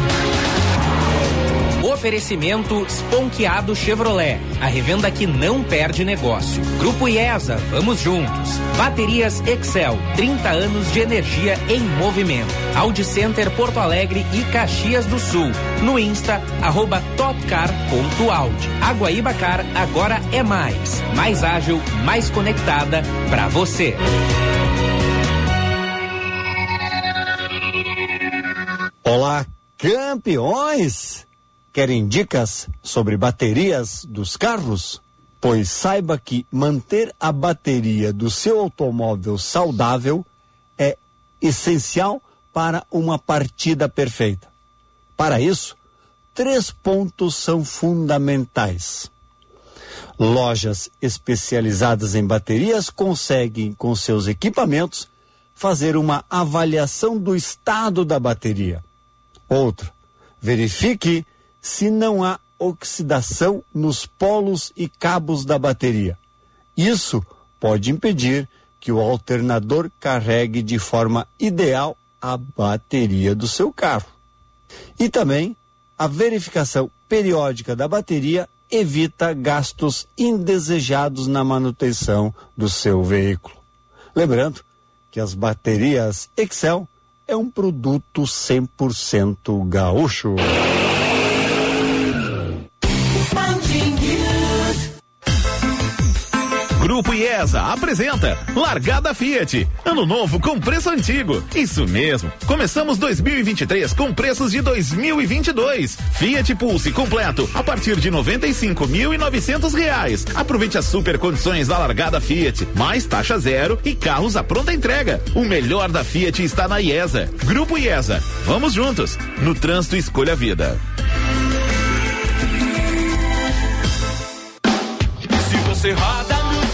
Oferecimento Sponkeado Chevrolet, a revenda que não perde negócio. Grupo IESA, vamos juntos. Baterias Excel, 30 anos de energia em movimento. Audi Center Porto Alegre e Caxias do Sul. No Insta, arroba topcar.audi. A Guaíba Car agora é mais. Mais ágil, mais conectada para você. Olá, campeões! Querem dicas sobre baterias dos carros? Pois saiba que manter a bateria do seu automóvel saudável é essencial para uma partida perfeita. Para isso, três pontos são fundamentais. Lojas especializadas em baterias conseguem, com seus equipamentos, fazer uma avaliação do estado da bateria. Outra, verifique se não há oxidação nos polos e cabos da bateria. Isso pode impedir que o alternador carregue de forma ideal a bateria do seu carro. E também a verificação periódica da bateria evita gastos indesejados na manutenção do seu veículo. Lembrando que as baterias Excel é um produto 100% gaúcho. Grupo IESA apresenta Largada Fiat. Ano novo com preço antigo. Isso mesmo. Começamos 2023 com preços de 2022. Fiat Pulse completo a partir de 95.900 reais. Aproveite as super condições da Largada Fiat, mais taxa zero e carros à pronta entrega. O melhor da Fiat está na IESA. Grupo IESA. Vamos juntos. No trânsito escolha a vida. Se você roda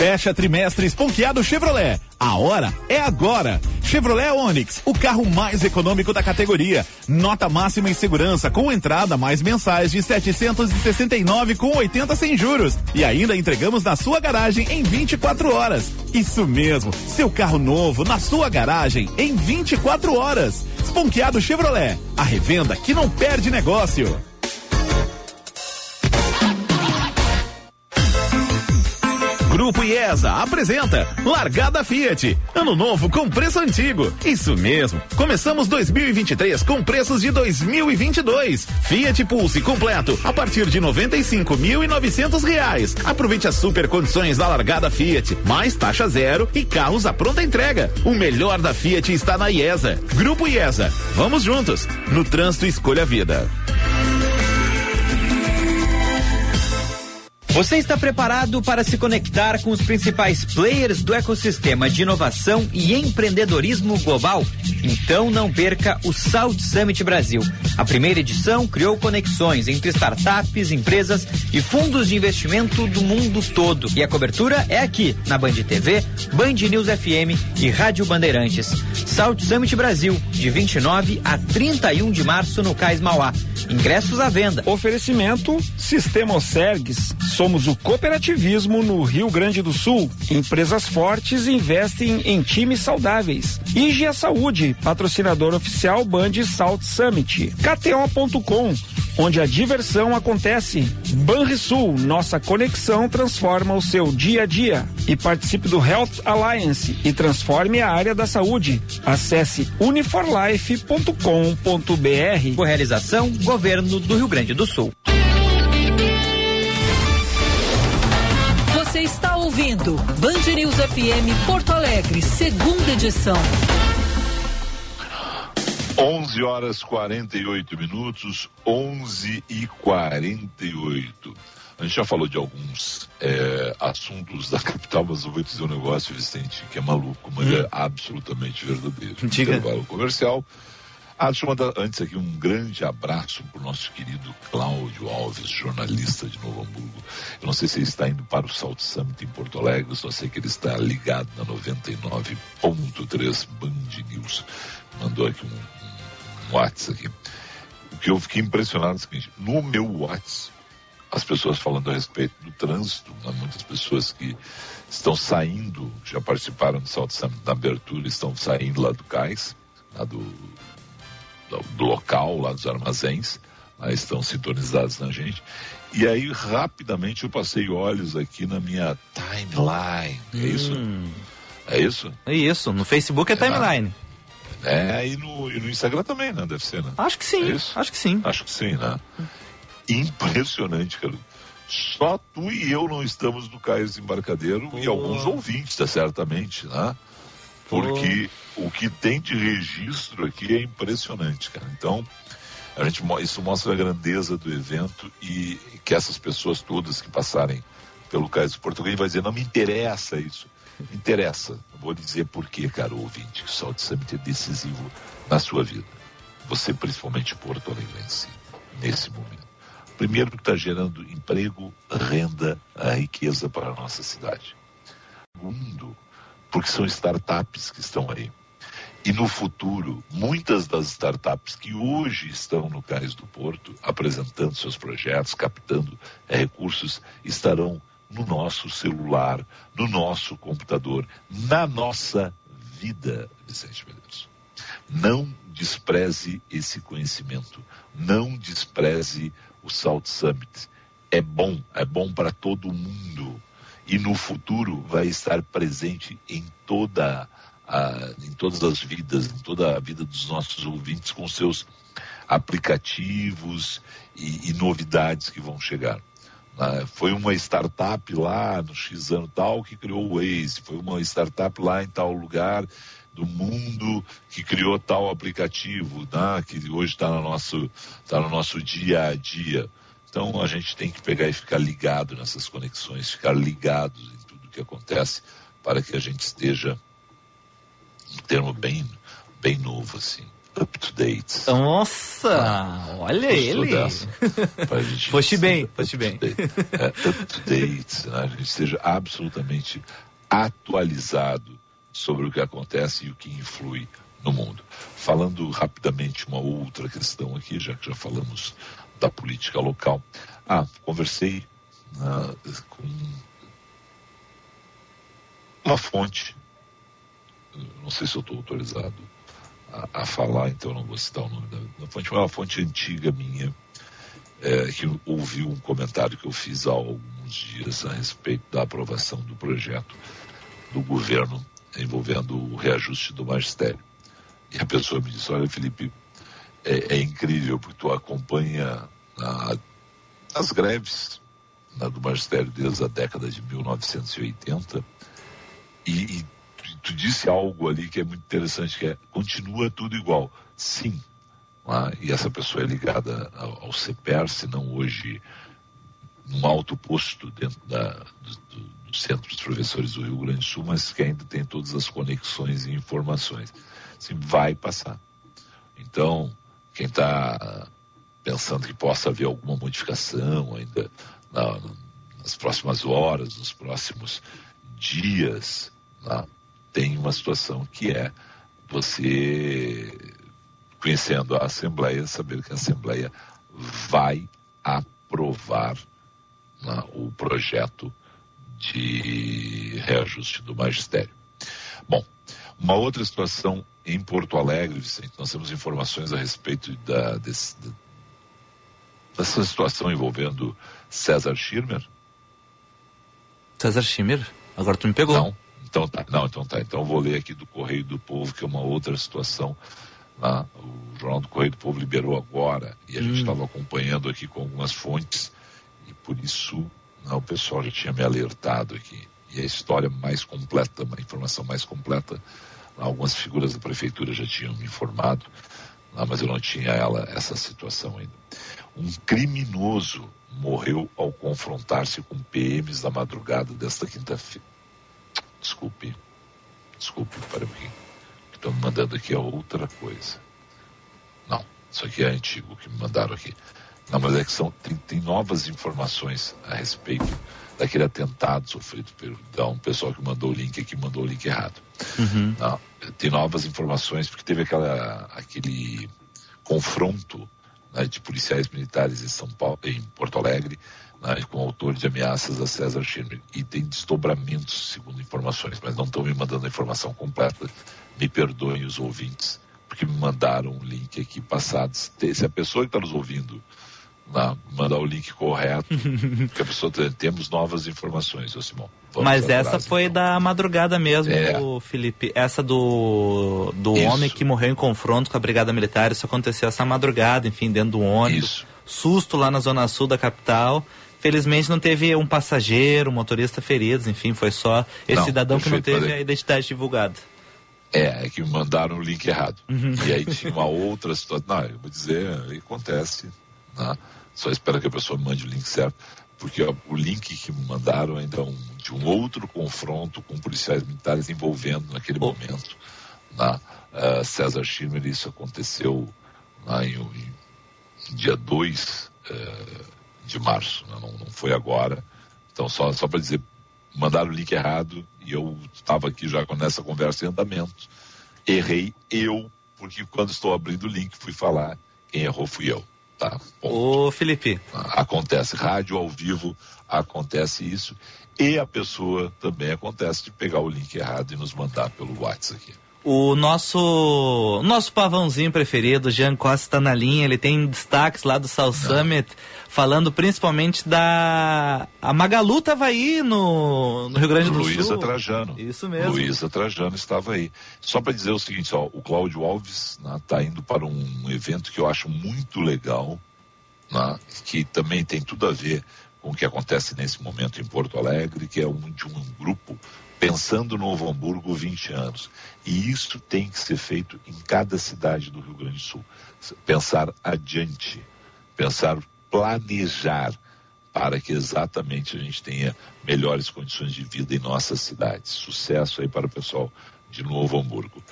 Fecha trimestre esponqueado Chevrolet. A hora é agora. Chevrolet Onix, o carro mais econômico da categoria. Nota máxima em segurança com entrada mais mensais de 769 com 80 sem juros. E ainda entregamos na sua garagem em 24 horas. Isso mesmo, seu carro novo na sua garagem em 24 horas. Esponqueado Chevrolet, a revenda que não perde negócio. Grupo IESA apresenta Largada Fiat. Ano novo com preço antigo. Isso mesmo. Começamos 2023 com preços de 2022. Fiat Pulse completo a partir de 95.900 reais. Aproveite as super condições da Largada Fiat, mais taxa zero e carros à pronta entrega. O melhor da Fiat está na IESA. Grupo IESA. Vamos juntos. No trânsito escolha a vida. Você está preparado para se conectar com os principais players do ecossistema de inovação e empreendedorismo global? Então não perca o Salt Summit Brasil. A primeira edição criou conexões entre startups, empresas e fundos de investimento do mundo todo. E a cobertura é aqui, na Band TV, Band News FM e Rádio Bandeirantes. Salt Summit Brasil, de 29 a 31 de março no Cais Mauá. Ingressos à venda. Oferecimento Sistema Osergues. Somos o cooperativismo no Rio Grande do Sul. Empresas fortes investem em times saudáveis. IGA Saúde, patrocinador oficial Band Salt Summit. KTO.com, onde a diversão acontece. Banrisul, nossa conexão transforma o seu dia a dia. E participe do Health Alliance e transforme a área da saúde. Acesse uniforlife.com.br. Realização, Governo do Rio Grande do Sul. Você está ouvindo Band News FM Porto Alegre, segunda edição. 11 horas 48 minutos, 11 e 48. A gente já falou de alguns é, assuntos da capital, mas eu vou dizer um negócio, Vicente, que é maluco, mas Hum. é absolutamente verdadeiro. Diga. Intervalo comercial. Ah, deixa eu mandar antes aqui um grande abraço para o nosso querido Cláudio Alves, jornalista de Novo Hamburgo. Eu não sei se ele está indo para o Salt Summit em Porto Alegre, só sei que ele está ligado na 99.3 Band News. Mandou aqui um, um WhatsApp aqui. O que eu fiquei impressionado é o seguinte, no meu WhatsApp, as pessoas falando a respeito do trânsito, né? muitas pessoas que estão saindo, já participaram do Salt Summit na abertura, estão saindo lá do cais, lá do, do, local, lá dos armazéns, lá estão sintonizados na gente. E aí, rapidamente, eu passei olhos aqui na minha timeline. É isso? É isso? É isso. No Facebook é timeline. É, e no, e no Instagram também, né? Deve ser, né? Acho que sim. É? Acho que sim. Acho que sim, né? Impressionante, cara. Só tu e eu não estamos no Cais Embarcadeiro e alguns ouvintes, tá, certamente, né? Porque o que tem de registro aqui é impressionante, cara. Então, a gente, isso mostra a grandeza do evento e que essas pessoas todas que passarem pelo Cais do Português vai dizer, não me interessa isso. Me interessa. Eu vou dizer por quê, cara, ouvinte, que o Salt Summit é decisivo na sua vida. Você, principalmente Porto Alegrense, nesse momento. Primeiro, que está gerando emprego, renda, a riqueza para a nossa cidade. Segundo, porque são startups que estão aí. E no futuro, muitas das startups que hoje estão no Cais do Porto, apresentando seus projetos, captando eh, recursos, estarão no nosso celular, no nosso computador, na nossa vida, Vicente Medeiros. Não despreze esse conhecimento, não despreze o Salt Summit. É bom, é bom para todo mundo. E no futuro vai estar presente em toda a, em todas as vidas, em toda a vida dos nossos ouvintes com seus aplicativos e, e novidades que vão chegar. Ah, foi uma startup lá no X ano tal que criou o Waze, foi uma startup lá em tal lugar do mundo que criou tal aplicativo, né, que hoje está no, nosso, tá no nosso dia a dia. Então a gente tem que pegar e ficar ligado nessas conexões, ficar ligados em tudo que acontece para que a gente esteja um termo bem, bem novo, assim, up to date. Nossa, olha Gostou ele. dessa? Gente Foste bem, ser foste bem. up to date. É, up to date, né? a gente esteja absolutamente atualizado sobre o que acontece e o que influi no mundo. Falando rapidamente uma outra questão aqui, já que já falamos da política local. Ah, conversei ah, com uma fonte, não sei se eu estou autorizado a, a falar, então não vou citar o nome da, da fonte, mas é uma fonte antiga minha, é, que ouviu um comentário que eu fiz há alguns dias a respeito da aprovação do projeto do governo envolvendo o reajuste do magistério. E a pessoa me disse, olha Felipe, é, é incrível porque tu acompanha a- as greves né, do magistério desde a década de 1980 e, e tu, tu disse algo ali que é muito interessante, que é continua tudo igual. Sim, lá, e essa pessoa é ligada ao, ao CEPER, se não hoje num alto posto dentro da, do- do Centro dos Professores do Rio Grande do Sul, mas que ainda tem todas as conexões e informações. Assim, vai passar. Então, quem está pensando que possa haver alguma modificação ainda na- nas próximas horas, nos próximos dias, né, tem uma situação que é você, conhecendo a Assembleia, saber que a Assembleia vai aprovar né, o projeto de reajuste do magistério. Bom, uma outra situação em Porto Alegre, Vicente, nós temos informações a respeito da, desse- dessa situação envolvendo César Schirmer. César Schirmer? Agora tu me pegou. Não, então tá, não, então tá. Então eu vou ler aqui do Correio do Povo, que é uma outra situação. lá. O Jornal do Correio do Povo liberou agora e a gente estava acompanhando aqui com algumas fontes e por isso o pessoal já tinha me alertado aqui. E a história mais completa, uma informação mais completa, algumas figuras da prefeitura já tinham me informado, mas eu não tinha ela essa situação ainda. Um criminoso morreu ao confrontar-se com PMs na madrugada desta quinta-feira. Desculpe, desculpe, para mim. O que estão me mandando aqui é outra coisa. Isso aqui é antigo que me mandaram aqui. Não, mas é que são, tem, tem novas informações a respeito daquele atentado sofrido por então, um pessoal que mandou o link aqui, mandou o link errado. Uhum. Não, tem novas informações, porque teve aquela, aquele confronto né, de policiais militares em São Paulo, em Porto Alegre, né, com o autor de ameaças a César Schirmer. E tem desdobramentos, segundo informações, mas não estão me mandando a informação completa. Me perdoem os ouvintes, porque me mandaram um link aqui passado. Se a pessoa que está nos ouvindo na, mandar o link correto, porque a pessoa tem, temos novas informações, ô Simão. Vamos Mas essa foi da madrugada mesmo, É. Felipe. Essa do, do Isso. homem que morreu em confronto com a Brigada Militar, isso aconteceu essa madrugada, enfim, dentro do ônibus. Susto lá na zona sul da capital. Felizmente não teve um passageiro, um motorista feridos, enfim, foi só esse Não, cidadão que não teve a identidade divulgada. É, é que me mandaram o link errado. Uhum. E aí tinha uma outra situação. Não, eu vou dizer, acontece. Né? Só espero que a pessoa mande o link certo. Porque ó, o link que me mandaram ainda é um, de um outro confronto com policiais militares envolvendo naquele momento né? Ah, César Schirmer. Isso aconteceu lá em, em dia 2 de março, né? não, não foi agora. Então, só, só para dizer, mandaram o link errado e eu estava aqui já com essa conversa em andamento. Errei eu, porque quando estou abrindo o link fui falar, quem errou fui eu. Tá? Ô, Felipe. Acontece, rádio ao vivo acontece isso. E a pessoa também acontece de pegar o link errado e nos mandar pelo WhatsApp aqui. O nosso nosso pavãozinho preferido, Jean Costa, está na linha. Ele tem destaques lá do South Summit, falando principalmente da. A Magalu tava aí no, no Rio Grande do Luísa Sul. Trajano. Isso mesmo. Luísa Trajano estava aí. Só para dizer o seguinte, ó, o Cláudio Alves está indo para um evento que eu acho muito legal, né, que também tem tudo a ver com o que acontece nesse momento em Porto Alegre, que é um de um grupo pensando no Novo Hamburgo 20 anos. E isso tem que ser feito em cada cidade do Rio Grande do Sul. Pensar adiante, pensar planejar para que exatamente a gente tenha melhores condições de vida em nossas cidades. Sucesso aí para o pessoal de Novo Hamburgo.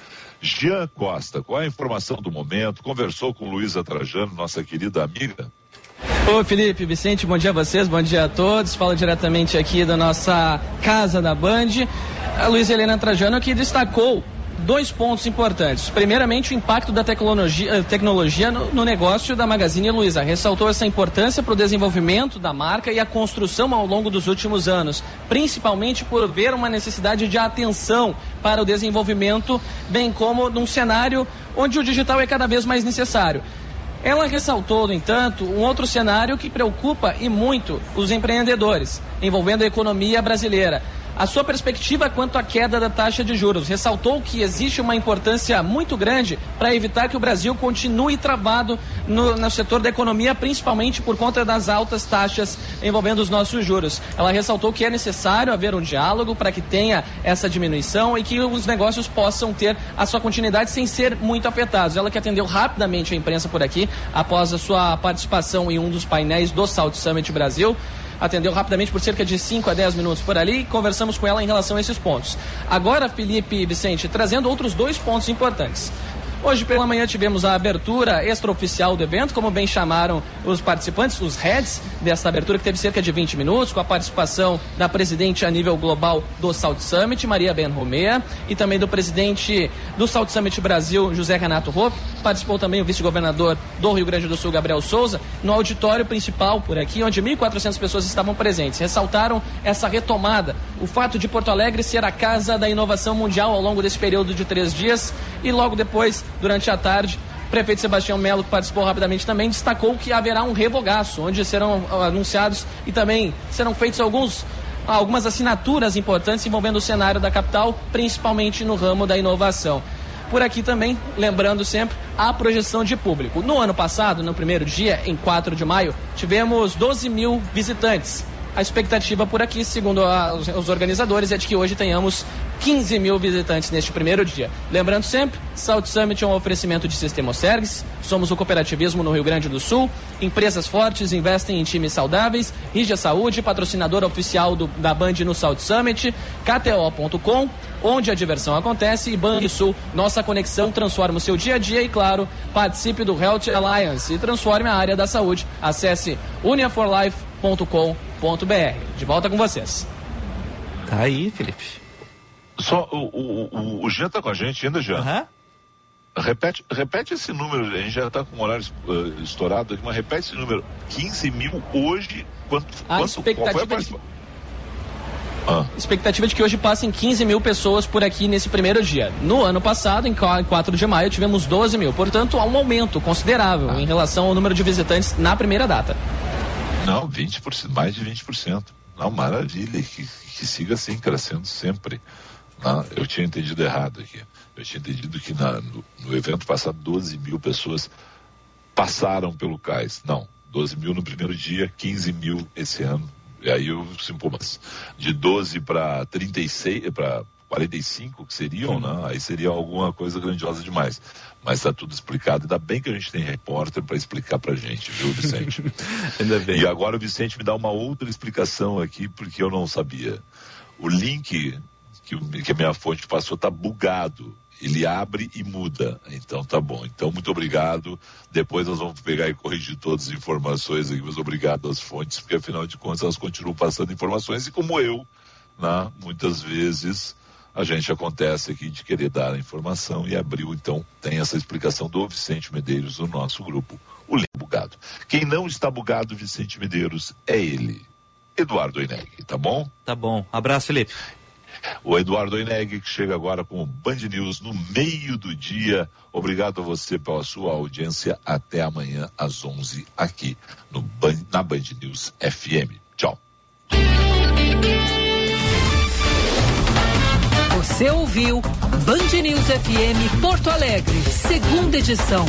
Jean Costa, qual é a informação do momento? Conversou com Luísa Trajano, nossa querida amiga? Ô Felipe, Vicente, bom dia a vocês, bom dia a todos. Falo diretamente aqui da nossa casa da Band. A Luiz Helena Trajano que destacou dois pontos importantes. Primeiramente, o impacto da tecnologia, eh, tecnologia no, no negócio da Magazine Luiza. Ressaltou essa importância para o desenvolvimento da marca e a construção ao longo dos últimos anos, principalmente por ver uma necessidade de atenção para o desenvolvimento, bem como num cenário onde o digital é cada vez mais necessário. Ela ressaltou, no entanto, um outro cenário que preocupa e muito os empreendedores, envolvendo a economia brasileira. A sua perspectiva quanto à queda da taxa de juros ressaltou que existe uma importância muito grande para evitar que o Brasil continue travado no, no setor da economia, principalmente por conta das altas taxas envolvendo os nossos juros. Ela ressaltou que é necessário haver um diálogo para que tenha essa diminuição e que os negócios possam ter a sua continuidade sem ser muito afetados. Ela que atendeu rapidamente a imprensa por aqui após a sua participação em um dos painéis do South Summit Brasil atendeu rapidamente por cerca de 5 a 10 minutos por ali e conversamos com ela em relação a esses pontos. Agora, Felipe Vicente, trazendo outros dois pontos importantes. Hoje pela manhã tivemos a abertura extraoficial do evento, como bem chamaram os participantes, os heads dessa abertura, que teve cerca de 20 minutos, com a participação da presidente a nível global do South Summit, Maria Ben Romea, e também do presidente do South Summit Brasil, José Renato Roup. Participou também o vice-governador do Rio Grande do Sul, Gabriel Souza, no auditório principal por aqui, onde 1.400 pessoas estavam presentes. Ressaltaram essa retomada, o fato de Porto Alegre ser a casa da inovação mundial ao longo desse período de três dias e logo depois durante a tarde. O prefeito Sebastião Melo, que participou rapidamente também, destacou que haverá um revogaço, onde serão ah, anunciados e também serão feitos alguns algumas assinaturas importantes envolvendo o cenário da capital, principalmente no ramo da inovação. Por aqui também, lembrando sempre, a projeção de público. No ano passado, no primeiro dia, em 4 de maio, tivemos 12 mil visitantes. A expectativa por aqui, segundo a, os, os organizadores, é de que hoje tenhamos 15 mil visitantes neste primeiro dia. Lembrando sempre, South Summit é um oferecimento de Sistema Sergs, somos o cooperativismo no Rio Grande do Sul, empresas fortes investem em times saudáveis, Rígia Saúde, patrocinador oficial do, da Band no South Summit, KTO.com, onde a diversão acontece e Banrisul, nossa conexão transforma o seu dia a dia e, claro, participe do Health Alliance e transforme a área da saúde. Acesse uniaforlife.com.br. De volta com vocês. Tá aí, Felipe. Só o, o, o, o Jean tá com a gente ainda, Jean? Repete, repete esse número, a gente já está com o horário uh, estourado aqui, mas repete esse número. 15 mil hoje, quanto, A quanto expectativa qual foi a? Ah, Expectativa de que hoje passem 15 mil pessoas por aqui nesse primeiro dia. No ano passado, em qua- 4 de maio, tivemos 12 mil. Portanto, há um aumento considerável em relação ao número de visitantes na primeira data. não, 20%, mais de 20%. Não, maravilha, que, que siga assim, crescendo sempre. Não, eu tinha entendido errado aqui. Eu tinha entendido que na- no, no evento passado 12 mil pessoas passaram pelo cais. Não, 12 mil no primeiro dia, 15 mil esse ano. E aí eu sim, pô, mas de 12 para 36, para 45 que seriam, né? Aí seria alguma coisa grandiosa demais. Mas está tudo explicado. Ainda bem que a gente tem repórter para explicar pra gente, viu, Vicente? Ainda bem. E agora o Vicente me dá uma outra explicação aqui, porque eu não sabia. O link que, que a minha fonte passou está bugado. Ele abre e muda. Então tá bom. Então, muito obrigado. Depois nós vamos pegar e corrigir todas as informações aqui, mas obrigado às fontes, porque afinal de contas elas continuam passando informações e como eu, né, muitas vezes a gente acontece aqui de querer dar a informação e abriu, então tem essa explicação do Vicente Medeiros no nosso grupo, o link bugado. Quem não está bugado, Vicente Medeiros, é ele, Eduardo Eneg, tá bom? Tá bom. Abraço, Felipe. O Eduardo Eneg, que chega agora com o Band News no meio do dia. Obrigado a você pela sua audiência. Até amanhã às 11 aqui no Band, na Band News FM. Tchau. Você ouviu Band News FM Porto Alegre, segunda edição.